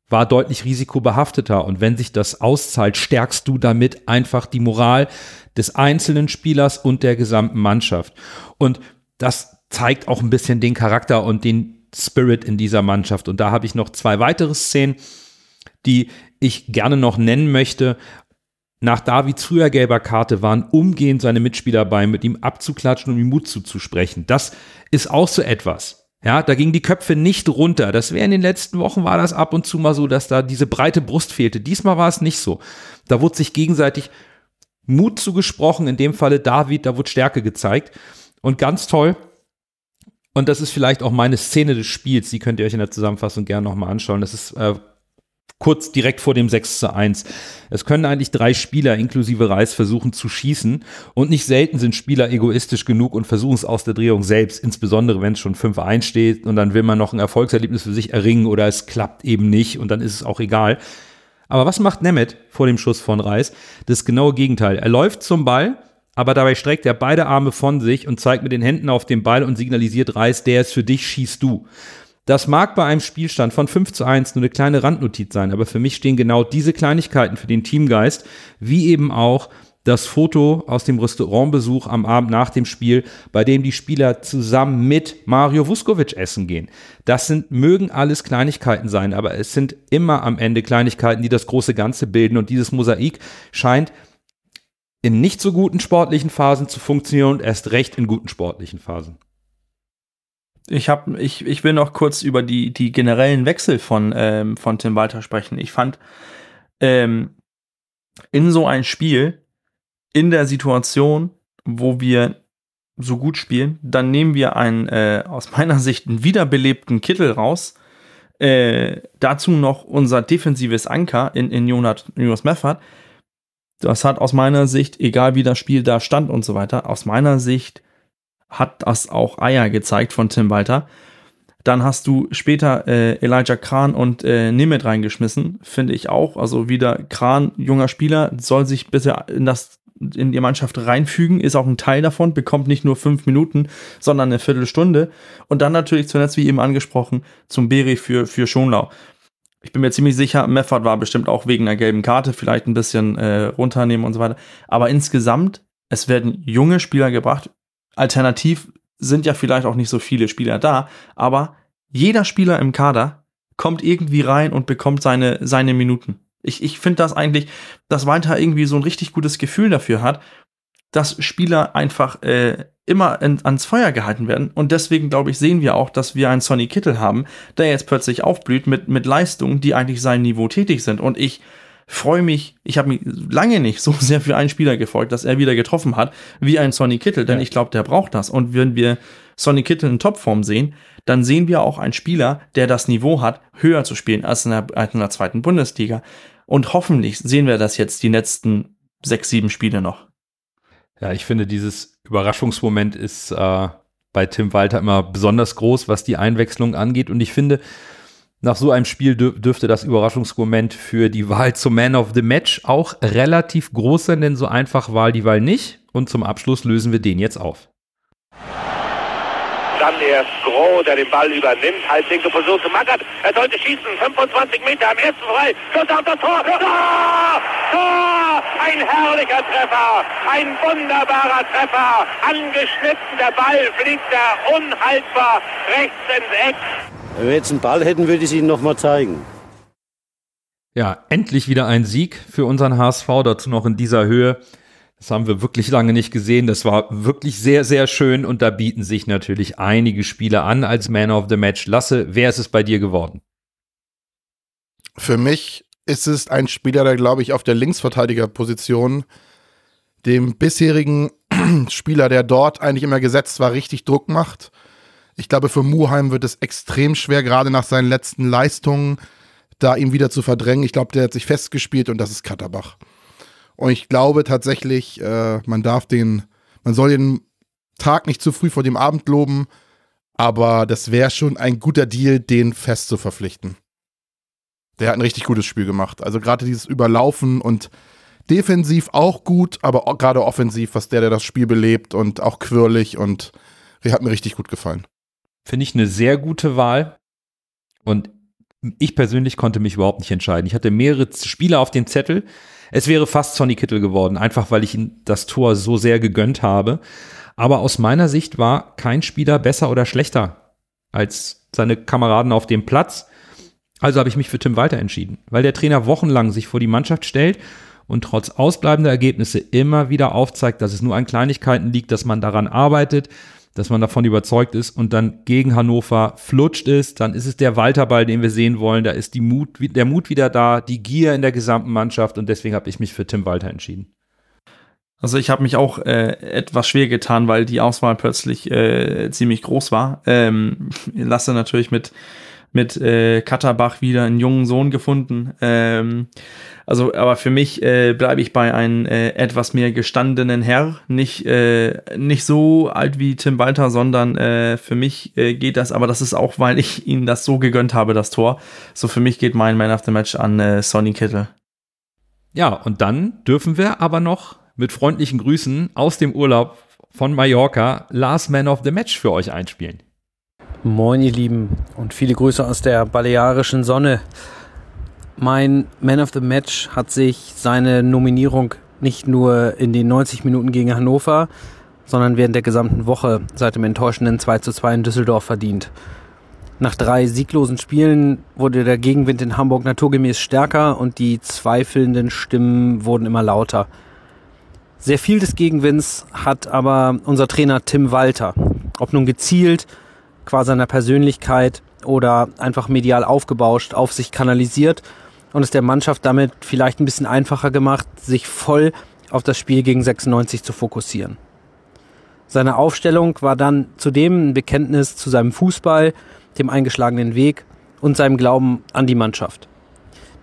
war deutlich risikobehafteter und wenn sich das auszahlt, stärkst du damit einfach die Moral des einzelnen Spielers und der gesamten Mannschaft. Und das zeigt auch ein bisschen den Charakter und den Spirit in dieser Mannschaft. Und da habe ich noch zwei weitere Szenen, die ich gerne noch nennen möchte. Nach Davids früher gelber Karte waren umgehend seine Mitspieler bei, mit ihm abzuklatschen und ihm Mut zuzusprechen. Das ist auch so etwas. Ja, da gingen die Köpfe nicht runter. Das wäre in den letzten Wochen war das ab und zu mal so, dass da diese breite Brust fehlte. Diesmal war es nicht so. Da wurde sich gegenseitig Mut zugesprochen. In dem Falle David, da wurde Stärke gezeigt. Und ganz toll, und das ist vielleicht auch meine Szene des Spiels, die könnt ihr euch in der Zusammenfassung gerne nochmal anschauen. Das ist äh, kurz direkt vor dem 6 zu 1. Es können eigentlich drei Spieler inklusive Reis versuchen zu schießen und nicht selten sind Spieler egoistisch genug und versuchen es aus der Drehung selbst, insbesondere wenn es schon 5-1 steht und dann will man noch ein Erfolgserlebnis für sich erringen oder es klappt eben nicht und dann ist es auch egal. Aber was macht Nemeth vor dem Schuss von Reis? Das genaue Gegenteil. Er läuft zum Ball, aber dabei streckt er beide Arme von sich und zeigt mit den Händen auf den Ball und signalisiert Reis, der ist für dich, schießt du. Das mag bei einem Spielstand von 5 zu 1 nur eine kleine Randnotiz sein, aber für mich stehen genau diese Kleinigkeiten für den Teamgeist, wie eben auch das Foto aus dem Restaurantbesuch am Abend nach dem Spiel, bei dem die Spieler zusammen mit Mario Vuskovic essen gehen. Das sind, mögen alles Kleinigkeiten sein, aber es sind immer am Ende Kleinigkeiten, die das große Ganze bilden und dieses Mosaik scheint in nicht so guten sportlichen Phasen zu funktionieren und erst recht in guten sportlichen Phasen. Ich, hab, ich, ich will noch kurz über die, die generellen Wechsel von, ähm, von Tim Walter sprechen. Ich fand, ähm, in so ein Spiel, in der Situation, wo wir so gut spielen, dann nehmen wir einen, äh, aus meiner Sicht, einen wiederbelebten Kittel raus. Äh, dazu noch unser defensives Anker in, in Jonas, Jonas das hat aus meiner Sicht, egal wie das Spiel da stand und so weiter, aus meiner Sicht hat das auch Eier gezeigt von Tim Walter. Dann hast du später äh, Elijah Kran und äh, Nemeth reingeschmissen, finde ich auch. Also wieder Kran, junger Spieler, soll sich bitte in das in die Mannschaft reinfügen, ist auch ein Teil davon, bekommt nicht nur fünf Minuten, sondern eine Viertelstunde. Und dann natürlich zuletzt, wie eben angesprochen, zum Beri für, für Schonlau ich bin mir ziemlich sicher, Meffert war bestimmt auch wegen einer gelben Karte vielleicht ein bisschen äh, runternehmen und so weiter. Aber insgesamt, es werden junge Spieler gebracht. Alternativ sind ja vielleicht auch nicht so viele Spieler da, aber Jeder Spieler im Kader kommt irgendwie rein und bekommt seine, seine Minuten. Ich, ich finde das eigentlich, dass Walter irgendwie so ein richtig gutes Gefühl dafür hat, dass Spieler einfach äh, immer in, ans Feuer gehalten werden. Und deswegen, glaube ich, sehen wir auch, dass wir einen Sonny Kittel haben, der jetzt plötzlich aufblüht mit, mit Leistungen, die eigentlich sein Niveau tätig sind. Und ich freue mich, ich habe mich lange nicht so sehr für einen Spieler gefolgt, dass er wieder getroffen hat, wie ein Sonny Kittel, denn ja. ich glaube, der braucht das. Und wenn wir Sonny Kittel in Topform sehen, dann sehen wir auch einen Spieler, der das Niveau hat, höher zu spielen als in der, als in der zweiten Bundesliga. Und hoffentlich sehen wir das jetzt die letzten sechs, sieben Spiele noch. Ja, ich finde, dieses Überraschungsmoment ist äh, bei Tim Walter immer besonders groß, was die Einwechslung angeht. Und ich finde, nach so einem Spiel dürfte das Überraschungsmoment für die Wahl zum Man of the Match auch relativ groß sein, denn so einfach war die Wahl nicht. Und zum Abschluss lösen wir den jetzt auf. Dann erst Groh, der den Ball übernimmt. Halblinke versucht zu Mackert. Er sollte schießen. 25 Meter am ersten frei. Schuss auf das Tor. Tor! Tor! Ein herrlicher Treffer. Ein wunderbarer Treffer. Angeschnitten. Der Ball fliegt da unhaltbar rechts ins Eck. Wenn wir jetzt einen Ball hätten, würde ich es Ihnen nochmal zeigen. Ja, endlich wieder ein Sieg für unseren HSV, dazu noch in dieser Höhe. Das haben wir wirklich lange nicht gesehen. Das war wirklich sehr, sehr schön und da bieten sich natürlich einige Spiele an als Man of the Match. Lasse, wer ist es bei dir geworden? Für mich ist es ein Spieler, der, glaube ich, auf der Linksverteidigerposition dem bisherigen Spieler, der dort eigentlich immer gesetzt war, richtig Druck macht. Ich glaube, für Muheim wird es extrem schwer, gerade nach seinen letzten Leistungen, da ihn wieder zu verdrängen. Ich glaube, der hat sich festgespielt und das ist Katterbach. Und ich glaube tatsächlich, äh, man darf den, man soll den Tag nicht zu früh vor dem Abend loben, aber das wäre schon ein guter Deal, den fest zu verpflichten. Der hat ein richtig gutes Spiel gemacht. Also gerade dieses Überlaufen und defensiv auch gut, aber gerade offensiv, was der, der das Spiel belebt und auch quirlig und hat mir richtig gut gefallen. Finde ich eine sehr gute Wahl. Und ich persönlich konnte mich überhaupt nicht entscheiden. Ich hatte mehrere Spieler auf dem Zettel. Es wäre fast Sonny Kittel geworden, einfach weil ich ihm das Tor so sehr gegönnt habe. Aber aus meiner Sicht war kein Spieler besser oder schlechter als seine Kameraden auf dem Platz. Also habe ich mich für Tim Walter entschieden, weil der Trainer wochenlang sich vor die Mannschaft stellt und trotz ausbleibender Ergebnisse immer wieder aufzeigt, dass es nur an Kleinigkeiten liegt, dass man daran arbeitet, dass man davon überzeugt ist und dann gegen Hannover flutscht ist, dann ist es der Walterball, den wir sehen wollen. Da ist die Mut, der Mut wieder da, die Gier in der gesamten Mannschaft und deswegen habe ich mich für Tim Walter entschieden. Also ich habe mich auch äh, etwas schwer getan, weil die Auswahl plötzlich äh, ziemlich groß war. Ähm, Lasse natürlich mit mit äh, Katterbach wieder einen jungen Sohn gefunden. Ähm, also, aber für mich äh, bleibe ich bei einem äh, etwas mehr gestandenen Herr. Nicht, äh, nicht so alt wie Tim Walter, sondern äh, für mich äh, geht das, aber das ist auch, weil ich ihm das so gegönnt habe, das Tor. So für mich geht mein Man of the Match an äh, Sonny Kittel. Ja, und dann dürfen wir aber noch mit freundlichen Grüßen aus dem Urlaub von Mallorca Last Man of the Match für euch einspielen. Moin, ihr Lieben, und viele Grüße aus der balearischen Sonne. Mein Man of the Match hat sich seine Nominierung nicht nur in den 90 Minuten gegen Hannover, sondern während der gesamten Woche seit dem enttäuschenden 2 zu 2 in Düsseldorf verdient. Nach drei sieglosen Spielen wurde der Gegenwind in Hamburg naturgemäß stärker und die zweifelnden Stimmen wurden immer lauter. Sehr viel des Gegenwinds hat aber unser Trainer Tim Walter. Ob nun gezielt, qua seiner Persönlichkeit oder einfach medial aufgebauscht auf sich kanalisiert und es der Mannschaft damit vielleicht ein bisschen einfacher gemacht, sich voll auf das Spiel gegen 96 zu fokussieren. Seine Aufstellung war dann zudem ein Bekenntnis zu seinem Fußball, dem eingeschlagenen Weg und seinem Glauben an die Mannschaft.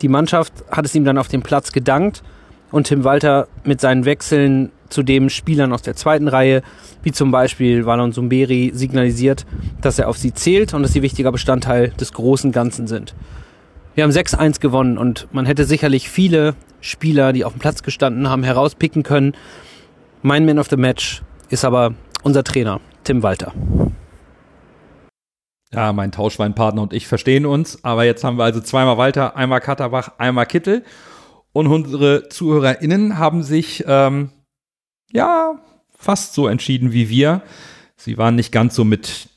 Die Mannschaft hat es ihm dann auf dem Platz gedankt und Tim Walter mit seinen Wechseln zu den Spielern aus der zweiten Reihe, wie zum Beispiel Valon Sumberi, signalisiert, dass er auf sie zählt und dass sie wichtiger Bestandteil des großen Ganzen sind. Wir haben 6-1 gewonnen und man hätte sicherlich viele Spieler, die auf dem Platz gestanden haben, herauspicken können. Mein Man of the Match ist aber unser Trainer, Tim Walter. Ja, mein Tauschweinpartner und ich verstehen uns, aber jetzt haben wir also zweimal Walter, einmal Katterbach, einmal Kittel. Und unsere ZuhörerInnen haben sich ähm, ja fast so entschieden wie wir. Sie waren nicht ganz so mit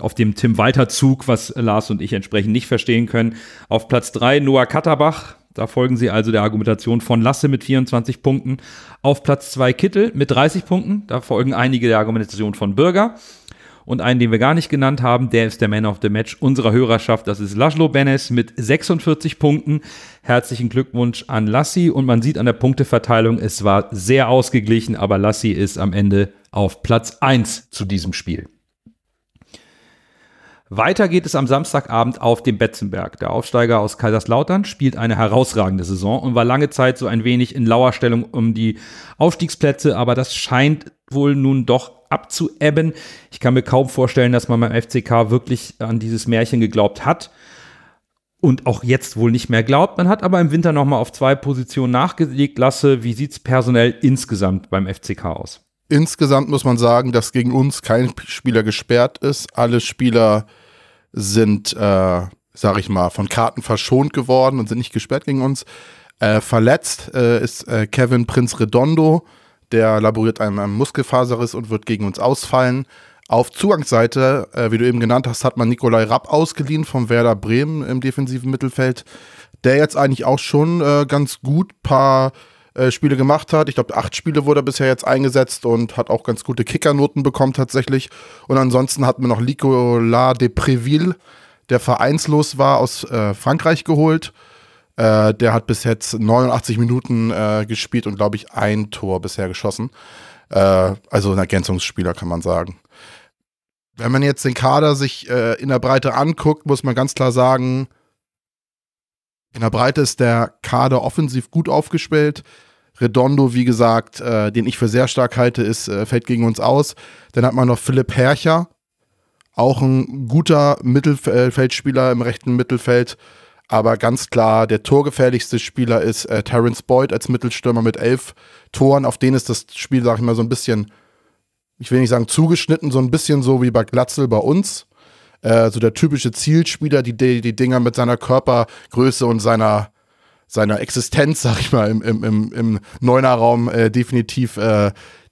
auf dem Tim Walter Zug, was Lars und ich entsprechend nicht verstehen können. Auf Platz 3 Noah Katterbach. Da folgen sie also der Argumentation von Lasse mit 24 Punkten. Auf Platz 2 Kittel mit 30 Punkten. Da folgen einige der Argumentation von Bürger. Und einen, den wir gar nicht genannt haben, der ist der Man of the Match unserer Hörerschaft. Das ist Laszlo Benes mit 46 Punkten. Herzlichen Glückwunsch an Lassi. Und man sieht an der Punkteverteilung, es war sehr ausgeglichen, aber Lassi ist am Ende auf Platz 1 zu diesem Spiel. Weiter geht es am Samstagabend auf dem Betzenberg. Der Aufsteiger aus Kaiserslautern spielt eine herausragende Saison und war lange Zeit so ein wenig in Lauerstellung um die Aufstiegsplätze, aber das scheint wohl nun doch abzuebben. Ich kann mir kaum vorstellen, dass man beim FCK wirklich an dieses Märchen geglaubt hat und auch jetzt wohl nicht mehr glaubt. Man hat aber im Winter nochmal auf zwei Positionen nachgelegt. Lasse, wie sieht es personell insgesamt beim FCK aus? Insgesamt muss man sagen, dass gegen uns kein Spieler gesperrt ist. Alle Spieler sind, äh, sag ich mal, von Karten verschont geworden und sind nicht gesperrt gegen uns. Äh, verletzt äh, ist äh, Kevin Prinz Redondo, der laboriert an einem Muskelfaserriss und wird gegen uns ausfallen. Auf Zugangsseite, äh, wie du eben genannt hast, hat man Nikolai Rapp ausgeliehen vom Werder Bremen im defensiven Mittelfeld, der jetzt eigentlich auch schon äh, ganz gut paar äh, Spiele gemacht hat. Ich glaube, acht Spiele wurde er bisher jetzt eingesetzt und hat auch ganz gute Kickernoten bekommen tatsächlich. Und ansonsten hatten wir noch Nicolas de Préville, der vereinslos war, aus äh, Frankreich geholt. Äh, der hat bis jetzt 89 Minuten äh, gespielt und, glaube ich, ein Tor bisher geschossen. Äh, also ein Ergänzungsspieler, kann man sagen. Wenn man jetzt den Kader sich äh, in der Breite anguckt, muss man ganz klar sagen, in der Breite ist der Kader offensiv gut aufgestellt. Redondo, wie gesagt, äh, den ich für sehr stark halte, ist, äh, fällt gegen uns aus. Dann hat man noch Philipp Hercher, auch ein guter Mittelfeldspieler im rechten Mittelfeld. Aber ganz klar, der torgefährlichste Spieler ist äh, Terence Boyd als Mittelstürmer mit elf Toren. Auf den ist das Spiel, sag ich mal, so ein bisschen, ich will nicht sagen zugeschnitten, so ein bisschen so wie bei Glatzel bei uns äh, so der typische Zielspieler, die, die, die Dinger mit seiner Körpergröße und seiner, seiner Existenz, sag ich mal, im, im, im, im Neunerraum äh, definitiv äh,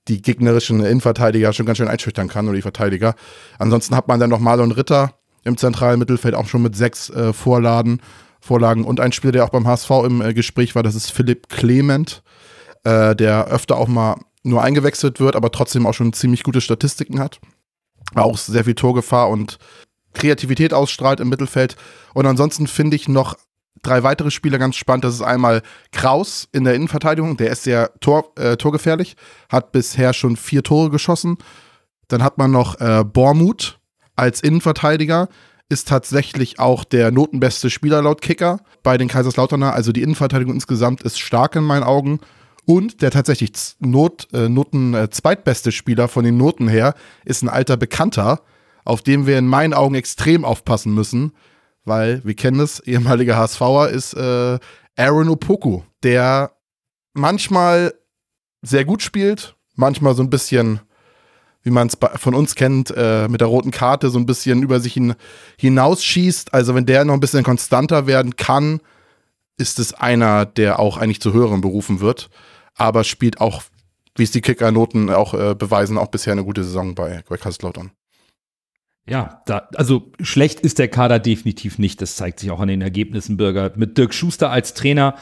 die gegnerischen Innenverteidiger schon ganz schön einschüchtern kann oder die Verteidiger. Ansonsten hat man dann noch Marlon Ritter im zentralen Mittelfeld auch schon mit sechs äh, Vorladen, Vorlagen und ein Spieler, der auch beim HSV im äh, Gespräch war, das ist Philipp Clement, äh, der öfter auch mal nur eingewechselt wird, aber trotzdem auch schon ziemlich gute Statistiken hat. Auch sehr viel Torgefahr und Kreativität ausstrahlt im Mittelfeld. Und ansonsten finde ich noch drei weitere Spieler ganz spannend. Das ist einmal Kraus in der Innenverteidigung, der ist sehr tor, äh, torgefährlich, hat bisher schon vier Tore geschossen. Dann hat man noch äh, Bormuth als Innenverteidiger, ist tatsächlich auch der notenbeste Spieler laut Kicker bei den Kaiserslauterner. Also die Innenverteidigung insgesamt ist stark in meinen Augen. Und der tatsächlich Not, äh, Noten äh, zweitbeste Spieler von den Noten her ist ein alter Bekannter, auf dem wir in meinen Augen extrem aufpassen müssen, weil wir kennen es, ehemaliger HSVer ist äh, Aaron Opoku, der manchmal sehr gut spielt, manchmal so ein bisschen, wie man es von uns kennt, äh, mit der roten Karte so ein bisschen über sich hin, hinausschießt. Also wenn der noch ein bisschen konstanter werden kann, ist es einer, der auch eigentlich zu höheren berufen wird, aber spielt auch, wie es die Kickernoten auch äh, beweisen, auch bisher eine gute Saison bei, bei Kaiserslautern. Ja, da, also schlecht ist der Kader definitiv nicht. Das zeigt sich auch an den Ergebnissen, Bürger. Mit Dirk Schuster als Trainer.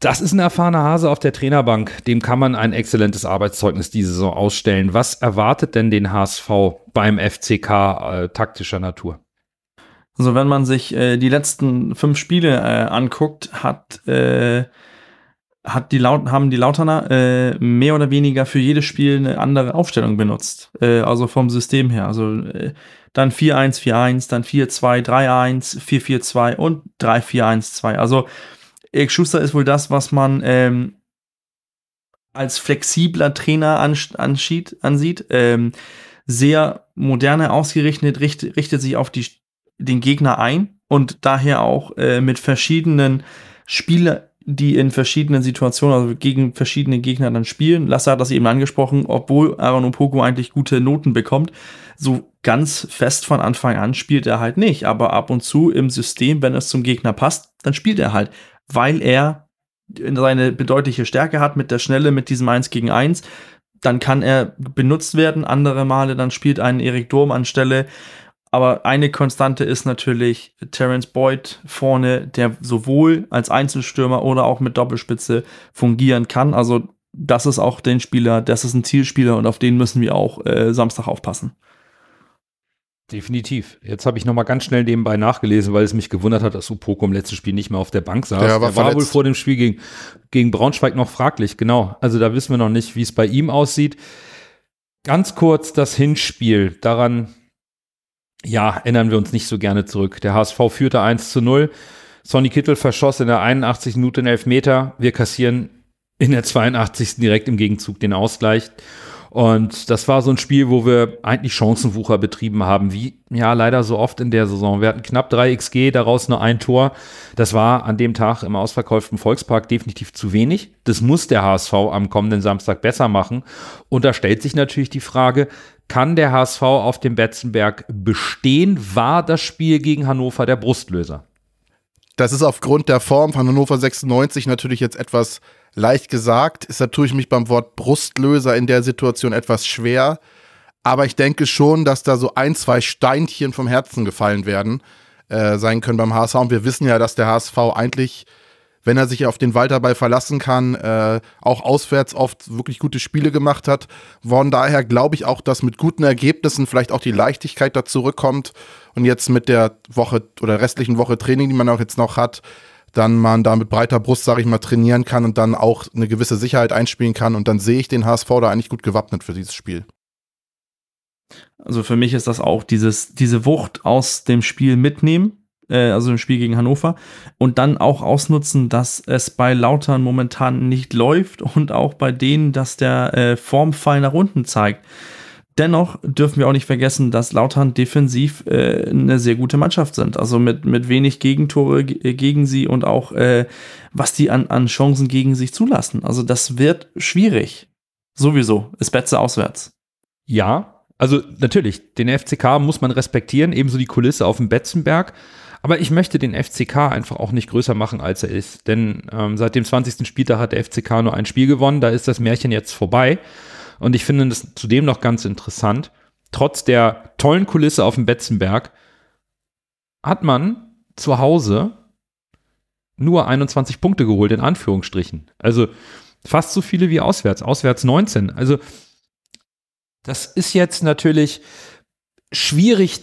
Das ist ein erfahrener Hase auf der Trainerbank. Dem kann man ein exzellentes Arbeitszeugnis diese Saison ausstellen. Was erwartet denn den HSV beim FCK äh, taktischer Natur? Also wenn man sich äh, die letzten fünf Spiele äh, anguckt, hat äh, hat die Laut haben die Lauterner äh, mehr oder weniger für jedes Spiel eine andere Aufstellung benutzt. Äh, also vom System her. Also dann 4-1, 4-1, dann 4-2, 3-1, 4-4-2 und 3-4-1-2. Also Erik Schuster ist wohl das, was man ähm, als flexibler Trainer ansieht. ansieht. Ähm, sehr moderne ausgerichtet, richtet, richtet sich auf die, den Gegner ein und daher auch äh, mit verschiedenen Spieler die in verschiedenen Situationen, also gegen verschiedene Gegner dann spielen. Lasse hat das eben angesprochen, obwohl Aaron Opoku eigentlich gute Noten bekommt, so ganz fest von Anfang an spielt er halt nicht. Aber ab und zu im System, wenn es zum Gegner passt, dann spielt er halt, weil er seine bedeutliche Stärke hat mit der Schnelle, mit diesem 1 gegen 1, dann kann er benutzt werden. Andere Male, dann spielt ein Erik Durm anstelle. Aber eine Konstante ist natürlich Terence Boyd vorne, der sowohl als Einzelstürmer oder auch mit Doppelspitze fungieren kann. Also das ist auch den Spieler, das ist ein Zielspieler und auf den müssen wir auch äh, Samstag aufpassen. Definitiv. Jetzt habe ich noch mal ganz schnell nebenbei nachgelesen, weil es mich gewundert hat, dass Upoko im letzten Spiel nicht mehr auf der Bank saß. Der war, Der war wohl vor dem Spiel gegen, gegen Braunschweig noch fraglich, genau. Also da wissen wir noch nicht, wie es bei ihm aussieht. Ganz kurz das Hinspiel. Daran, ja, erinnern wir uns nicht so gerne zurück. Der HSV führte 1 zu 0. Sonny Kittel verschoss in der 81. Minute den Elfmeter. Wir kassieren in der 82. direkt im Gegenzug den Ausgleich. Und das war so ein Spiel, wo wir eigentlich Chancenwucher betrieben haben, wie ja leider so oft in der Saison. Wir hatten knapp 3 XG, daraus nur ein Tor. Das war an dem Tag im ausverkauften Volkspark definitiv zu wenig. Das muss der HSV am kommenden Samstag besser machen. Und da stellt sich natürlich die Frage, kann der HSV auf dem Betzenberg bestehen? War das Spiel gegen Hannover der Brustlöser? Das ist aufgrund der Form von Hannover 96 natürlich jetzt etwas leicht gesagt. Ist natürlich mich beim Wort Brustlöser in der Situation etwas schwer. Aber ich denke schon, dass da so ein, zwei Steinchen vom Herzen gefallen werden, äh, sein können beim HSV. Und wir wissen ja, dass der HSV eigentlich, wenn er sich auf den Walterball verlassen kann, äh, auch auswärts oft wirklich gute Spiele gemacht hat. Von daher glaube ich auch, dass mit guten Ergebnissen vielleicht auch die Leichtigkeit da zurückkommt. Und jetzt mit der Woche oder restlichen Woche Training, die man auch jetzt noch hat, dann man da mit breiter Brust, sage ich mal, trainieren kann und dann auch eine gewisse Sicherheit einspielen kann. Und dann sehe ich den HSV da eigentlich gut gewappnet für dieses Spiel. Also für mich ist das auch dieses, diese Wucht aus dem Spiel mitnehmen, äh, also im Spiel gegen Hannover, und dann auch ausnutzen, dass es bei Lautern momentan nicht läuft und auch bei denen, dass der äh, Formfall nach unten zeigt. Dennoch dürfen wir auch nicht vergessen, dass Lautern defensiv äh, eine sehr gute Mannschaft sind. Also mit, mit wenig Gegentore äh, gegen sie und auch äh, was die an, an Chancen gegen sich zulassen. Also das wird schwierig. Sowieso. Ist Betze auswärts. Ja, also natürlich, den FCK muss man respektieren, ebenso die Kulisse auf dem Betzenberg. Aber ich möchte den FCK einfach auch nicht größer machen, als er ist. Denn ähm, seit dem 20. Spieltag hat der FCK nur ein Spiel gewonnen. Da ist das Märchen jetzt vorbei. Und ich finde das zudem noch ganz interessant. Trotz der tollen Kulisse auf dem Betzenberg hat man zu Hause nur 21 Punkte geholt, in Anführungsstrichen. Also fast so viele wie auswärts. Auswärts 19. Also das ist jetzt natürlich schwierig,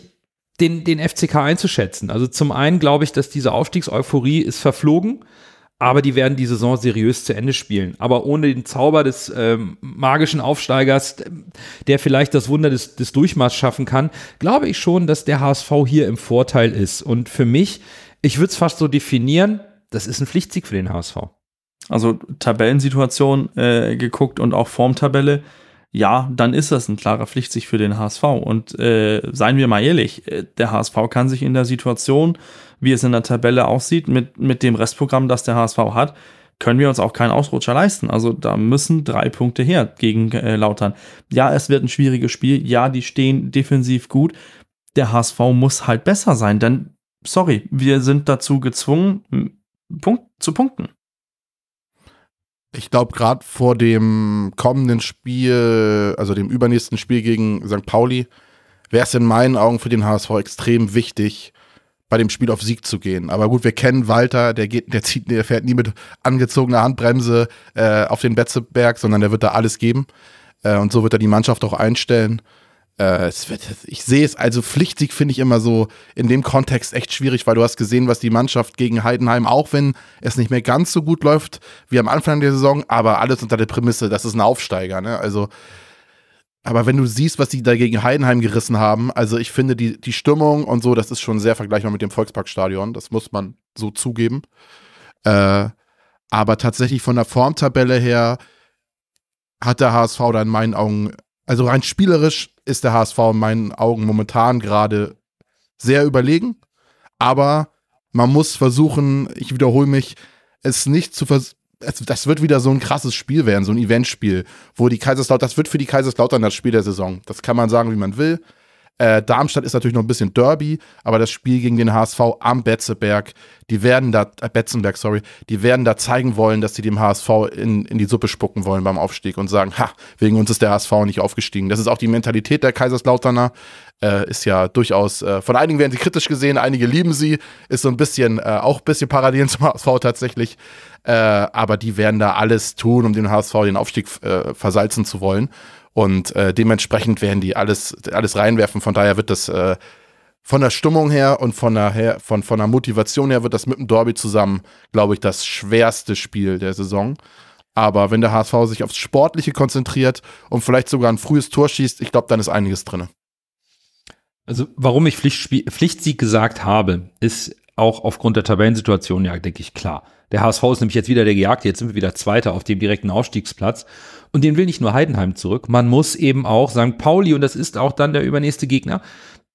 den, den FCK einzuschätzen. Also zum einen glaube ich, dass diese Aufstiegseuphorie ist verflogen aber die werden die Saison seriös zu Ende spielen. Aber ohne den Zauber des ähm, magischen Aufsteigers, der vielleicht das Wunder des, des Durchmarschs schaffen kann, glaube ich schon, dass der HSV hier im Vorteil ist. Und für mich, ich würde es fast so definieren, das ist ein Pflichtsieg für den HSV. Also Tabellensituation äh, geguckt und auch Formtabelle ja, dann ist das ein klarer Pflichtsieg für den HSV. Und äh, seien wir mal ehrlich, äh, der HSV kann sich in der Situation, wie es in der Tabelle aussieht, mit, mit dem Restprogramm, das der HSV hat, können wir uns auch keinen Ausrutscher leisten. Also da müssen drei Punkte her gegen äh, Lautern. Ja, es wird ein schwieriges Spiel. Ja, die stehen defensiv gut. Der HSV muss halt besser sein, denn, sorry, wir sind dazu gezwungen, Punkt, zu punkten. Ich glaube, gerade vor dem kommenden Spiel, also dem übernächsten Spiel gegen St. Pauli, wäre es in meinen Augen für den HSV extrem wichtig, bei dem Spiel auf Sieg zu gehen. Aber gut, wir kennen Walter, der geht, der zieht, der fährt nie mit angezogener Handbremse äh, auf den Betzeberg, sondern der wird da alles geben. Äh, und so wird er die Mannschaft auch einstellen. Äh, ich sehe es, also Pflichtsieg finde ich immer so in dem Kontext echt schwierig, weil du hast gesehen, was die Mannschaft gegen Heidenheim, auch wenn es nicht mehr ganz so gut läuft wie am Anfang der Saison, aber alles unter der Prämisse, das ist ein Aufsteiger, ne? Also, aber wenn du siehst, was die da gegen Heidenheim gerissen haben, also ich finde die, die Stimmung und so, das ist schon sehr vergleichbar mit dem Volksparkstadion, das muss man so zugeben. Äh, aber tatsächlich von der Formtabelle her hat der HSV da in meinen Augen also rein spielerisch ist der HSV in meinen Augen momentan gerade sehr überlegen. Aber man muss versuchen, ich wiederhole mich, es nicht zu versuchen. Das wird wieder so ein krasses Spiel werden, so ein Eventspiel, wo die Kaiserslautern, das wird für die Kaiserslautern das Spiel der Saison. Das kann man sagen, wie man will. Äh, Darmstadt ist natürlich noch ein bisschen Derby, aber das Spiel gegen den HSV am Betzeberg, die werden da, äh, Betzenberg, sorry, die werden da zeigen wollen, dass sie dem HSV in, in die Suppe spucken wollen beim Aufstieg und sagen, ha, wegen uns ist der HSV nicht aufgestiegen. Das ist auch die Mentalität der Kaiserslauterner. Äh, ist ja durchaus, äh, von einigen werden sie kritisch gesehen, einige lieben sie, ist so ein bisschen, äh, auch ein bisschen parallel zum HSV tatsächlich. Äh, aber die werden da alles tun, um den HSV den Aufstieg äh, versalzen zu wollen. Und äh, dementsprechend werden die alles, alles reinwerfen. Von daher wird das äh, von der Stimmung her und von der, her, von, von der Motivation her wird das mit dem Derby zusammen, glaube ich, das schwerste Spiel der Saison. Aber wenn der HSV sich aufs Sportliche konzentriert und vielleicht sogar ein frühes Tor schießt, ich glaube, dann ist einiges drin. Also, warum ich Pflichtspiel, Pflichtsieg gesagt habe, ist auch aufgrund der Tabellensituation ja, denke ich, klar. Der HSV ist nämlich jetzt wieder der Gejagte, jetzt sind wir wieder Zweiter auf dem direkten Aufstiegsplatz. Und den will nicht nur Heidenheim zurück, man muss eben auch St. Pauli, und das ist auch dann der übernächste Gegner,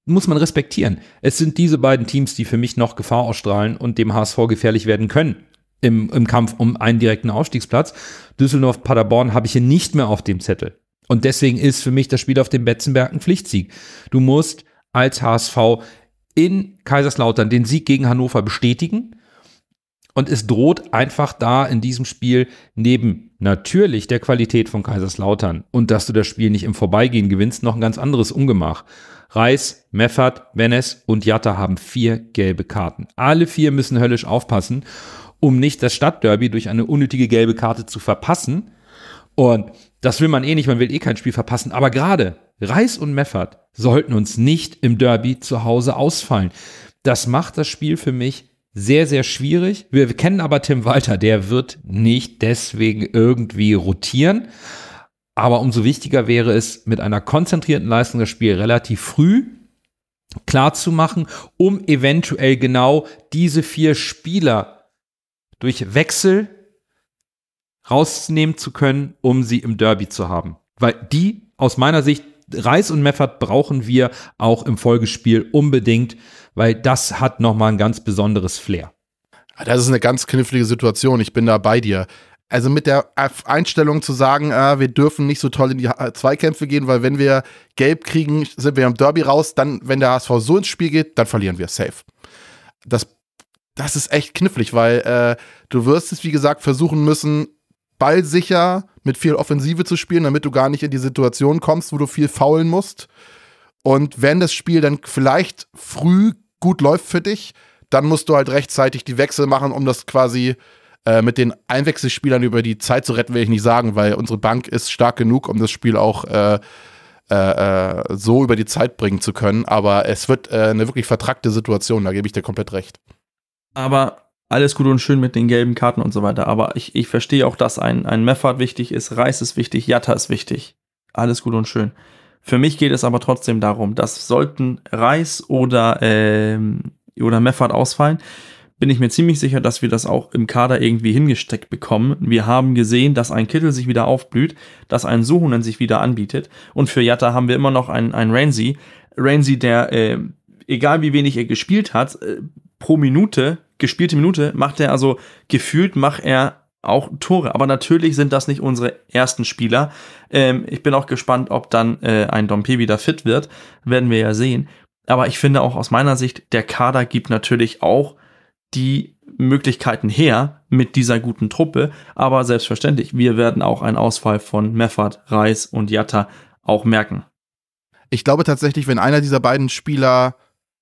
muss man respektieren. Es sind diese beiden Teams, die für mich noch Gefahr ausstrahlen und dem HSV gefährlich werden können im, im Kampf um einen direkten Aufstiegsplatz. Düsseldorf, Paderborn habe ich hier nicht mehr auf dem Zettel. Und deswegen ist für mich das Spiel auf dem Betzenberg ein Pflichtsieg. Du musst als HSV in Kaiserslautern den Sieg gegen Hannover bestätigen. Und es droht einfach da in diesem Spiel neben natürlich der Qualität von Kaiserslautern und dass du das Spiel nicht im Vorbeigehen gewinnst, noch ein ganz anderes Ungemach. Reis, Meffert, Benes und Jatta haben vier gelbe Karten. Alle vier müssen höllisch aufpassen, um nicht das Stadtderby durch eine unnötige gelbe Karte zu verpassen. Und das will man eh nicht, man will eh kein Spiel verpassen. Aber gerade Reis und Meffert sollten uns nicht im Derby zu Hause ausfallen. Das macht das Spiel für mich sehr, sehr schwierig. Wir kennen aber Tim Walter, der wird nicht deswegen irgendwie rotieren. Aber umso wichtiger wäre es, mit einer konzentrierten Leistung das Spiel relativ früh klar zu machen, um eventuell genau diese vier Spieler durch Wechsel rausnehmen zu können, um sie im Derby zu haben. Weil die aus meiner Sicht Reis und Meffert brauchen wir auch im Folgespiel unbedingt, weil das hat nochmal ein ganz besonderes Flair. Das ist eine ganz knifflige Situation. Ich bin da bei dir. Also mit der Einstellung zu sagen, äh, wir dürfen nicht so toll in die Zweikämpfe gehen, weil wenn wir gelb kriegen, sind wir im Derby raus. Dann, wenn der HSV so ins Spiel geht, dann verlieren wir safe. Das, das ist echt knifflig, weil äh, du wirst es, wie gesagt, versuchen müssen, ballsicher mit viel Offensive zu spielen, damit du gar nicht in die Situation kommst, wo du viel faulen musst. Und wenn das Spiel dann vielleicht früh gut läuft für dich, dann musst du halt rechtzeitig die Wechsel machen, um das quasi äh, mit den Einwechselspielern über die Zeit zu retten, will ich nicht sagen, weil unsere Bank ist stark genug, um das Spiel auch äh, äh, äh so über die Zeit bringen zu können. Aber es wird äh, eine wirklich vertrackte Situation, da gebe ich dir komplett recht. Aber alles gut und schön mit den gelben Karten und so weiter. Aber ich, ich verstehe auch, dass ein, ein Meffert wichtig ist, Reis ist wichtig, Jatta ist wichtig. Alles gut und schön. Für mich geht es aber trotzdem darum, dass sollten Reis oder, ähm, oder Meffert ausfallen, bin ich mir ziemlich sicher, dass wir das auch im Kader irgendwie hingesteckt bekommen. Wir haben gesehen, dass ein Kittel sich wieder aufblüht, dass ein Suhunen sich wieder anbietet. Und für Jatta haben wir immer noch einen, einen Ramsey. Ramsey, der, äh, egal wie wenig er gespielt hat, äh, pro Minute, gespielte Minute, macht er also gefühlt, macht er auch Tore. Aber natürlich sind das nicht unsere ersten Spieler. Ähm, ich bin auch gespannt, ob dann äh, ein Dompe wieder fit wird. Werden wir ja sehen. Aber ich finde auch aus meiner Sicht, der Kader gibt natürlich auch die Möglichkeiten her mit dieser guten Truppe. Aber selbstverständlich, wir werden auch einen Ausfall von Meffert, Reis und Jatta auch merken. Ich glaube tatsächlich, wenn einer dieser beiden Spieler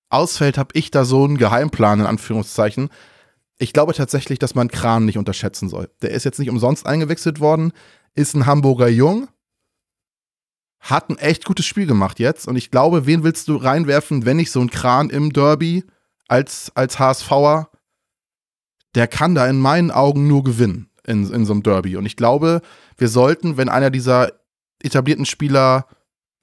ausfällt, habe ich da so einen Geheimplan in Anführungszeichen. Ich glaube tatsächlich, dass man Kran nicht unterschätzen soll. Der ist jetzt nicht umsonst eingewechselt worden, ist ein Hamburger Jung, hat ein echt gutes Spiel gemacht jetzt. Und ich glaube, wen willst du reinwerfen, wenn nicht so ein Kran im Derby als, als HSVer? Der kann da in meinen Augen nur gewinnen in, in so einem Derby. Und ich glaube, wir sollten, wenn einer dieser etablierten Spieler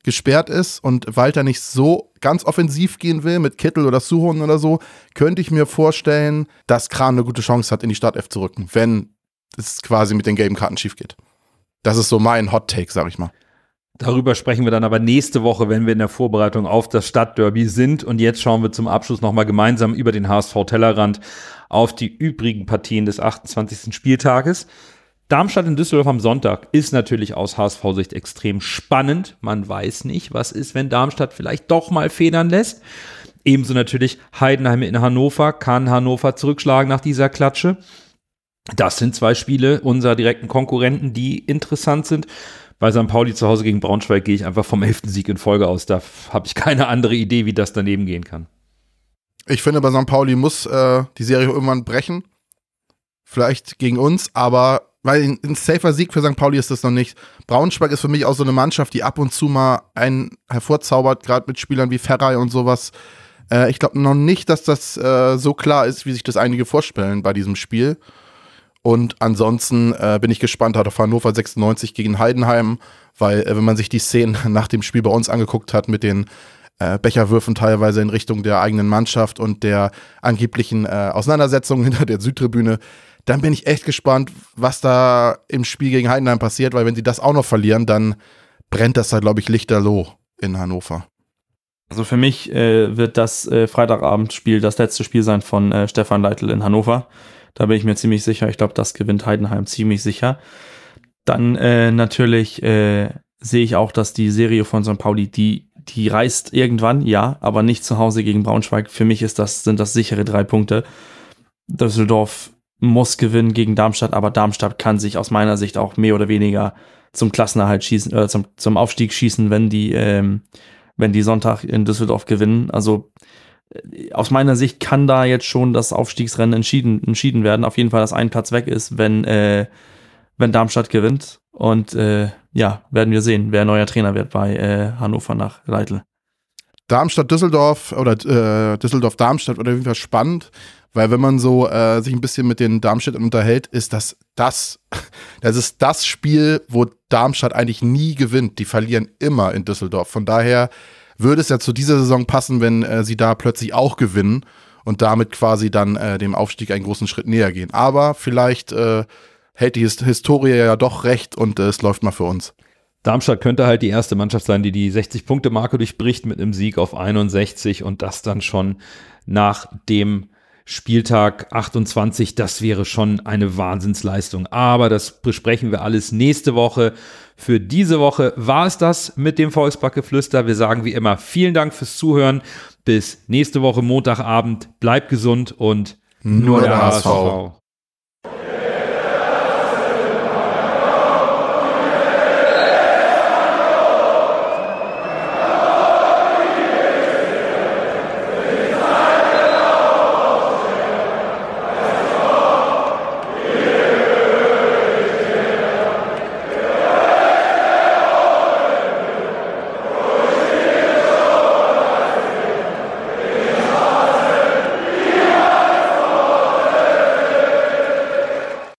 gesperrt ist und Walter nicht so ganz offensiv gehen will mit Kittel oder Suhon oder so, könnte ich mir vorstellen, dass Kran eine gute Chance hat, in die Startelf zu rücken, wenn es quasi mit den gelben Karten schief geht. Das ist so mein Hot Take, sag ich mal. Darüber sprechen wir dann aber nächste Woche, wenn wir in der Vorbereitung auf das Stadtderby sind. Und jetzt schauen wir zum Abschluss nochmal gemeinsam über den HSV Tellerrand auf die übrigen Partien des 28. Spieltages. Darmstadt in Düsseldorf am Sonntag ist natürlich aus HSV-Sicht extrem spannend. Man weiß nicht, was ist, wenn Darmstadt vielleicht doch mal federn lässt. Ebenso natürlich Heidenheim in Hannover. Kann Hannover zurückschlagen nach dieser Klatsche? Das sind zwei Spiele unserer direkten Konkurrenten, die interessant sind. Bei St. Pauli zu Hause gegen Braunschweig gehe ich einfach vom elften Sieg in Folge aus. Da habe ich keine andere Idee, wie das daneben gehen kann. Ich finde, bei St. Pauli muss äh, die Serie irgendwann brechen. Vielleicht gegen uns, aber weil ein, safer Sieg für St. Pauli ist das noch nicht. Braunschweig ist für mich auch so eine Mannschaft, die ab und zu mal einen hervorzaubert, gerade mit Spielern wie Ferrari und sowas. Äh, ich glaube noch nicht, dass das äh, so klar ist, wie sich das einige vorstellen bei diesem Spiel. Und ansonsten äh, bin ich gespannt auf Hannover 96 gegen Heidenheim, weil äh, wenn man sich die Szenen nach dem Spiel bei uns angeguckt hat mit den äh, Becherwürfen teilweise in Richtung der eigenen Mannschaft und der angeblichen äh, Auseinandersetzung hinter der Südtribüne, dann bin ich echt gespannt, was da im Spiel gegen Heidenheim passiert, weil wenn sie das auch noch verlieren, dann brennt das da, glaube ich, lichterloh in Hannover. Also für mich äh, wird das äh, Freitagabendspiel das letzte Spiel sein von äh, Stefan Leitl in Hannover. Da bin ich mir ziemlich sicher. Ich glaube, das gewinnt Heidenheim ziemlich sicher. Dann äh, natürlich äh, sehe ich auch, dass die Serie von St. Pauli, die, die reißt irgendwann, ja, aber nicht zu Hause gegen Braunschweig. Für mich ist das, sind das sichere drei Punkte. Düsseldorf muss gewinnen gegen Darmstadt, aber Darmstadt kann sich aus meiner Sicht auch mehr oder weniger zum Klassenerhalt schießen, äh, zum, zum Aufstieg schießen, wenn die, ähm, wenn die Sonntag in Düsseldorf gewinnen. Also äh, aus meiner Sicht kann da jetzt schon das Aufstiegsrennen entschieden, entschieden werden. Auf jeden Fall, dass ein Platz weg ist, wenn, äh, wenn Darmstadt gewinnt. Und äh, ja, werden wir sehen, wer neuer Trainer wird bei äh, Hannover nach Leitl. Darmstadt-Düsseldorf oder äh, Düsseldorf-Darmstadt oder jeden Fall spannend, weil wenn man so äh, sich ein bisschen mit den Darmstädtern unterhält, ist das das, das ist das Spiel, wo Darmstadt eigentlich nie gewinnt. Die verlieren immer in Düsseldorf. Von daher würde es ja zu dieser Saison passen, wenn äh, sie da plötzlich auch gewinnen und damit quasi dann äh, dem Aufstieg einen großen Schritt näher gehen. Aber vielleicht äh, hält die Hist Historie ja doch recht und äh, es läuft mal für uns. Darmstadt könnte halt die erste Mannschaft sein, die die 60-Punkte-Marke durchbricht mit einem Sieg auf 61 und das dann schon nach dem Spieltag 28. Das wäre schon eine Wahnsinnsleistung. Aber das besprechen wir alles nächste Woche. Für diese Woche war es das mit dem Volksbackgeflüster. Wir sagen wie immer vielen Dank fürs Zuhören. Bis nächste Woche Montagabend. Bleibt gesund und nur, nur der, der HSV. HSV.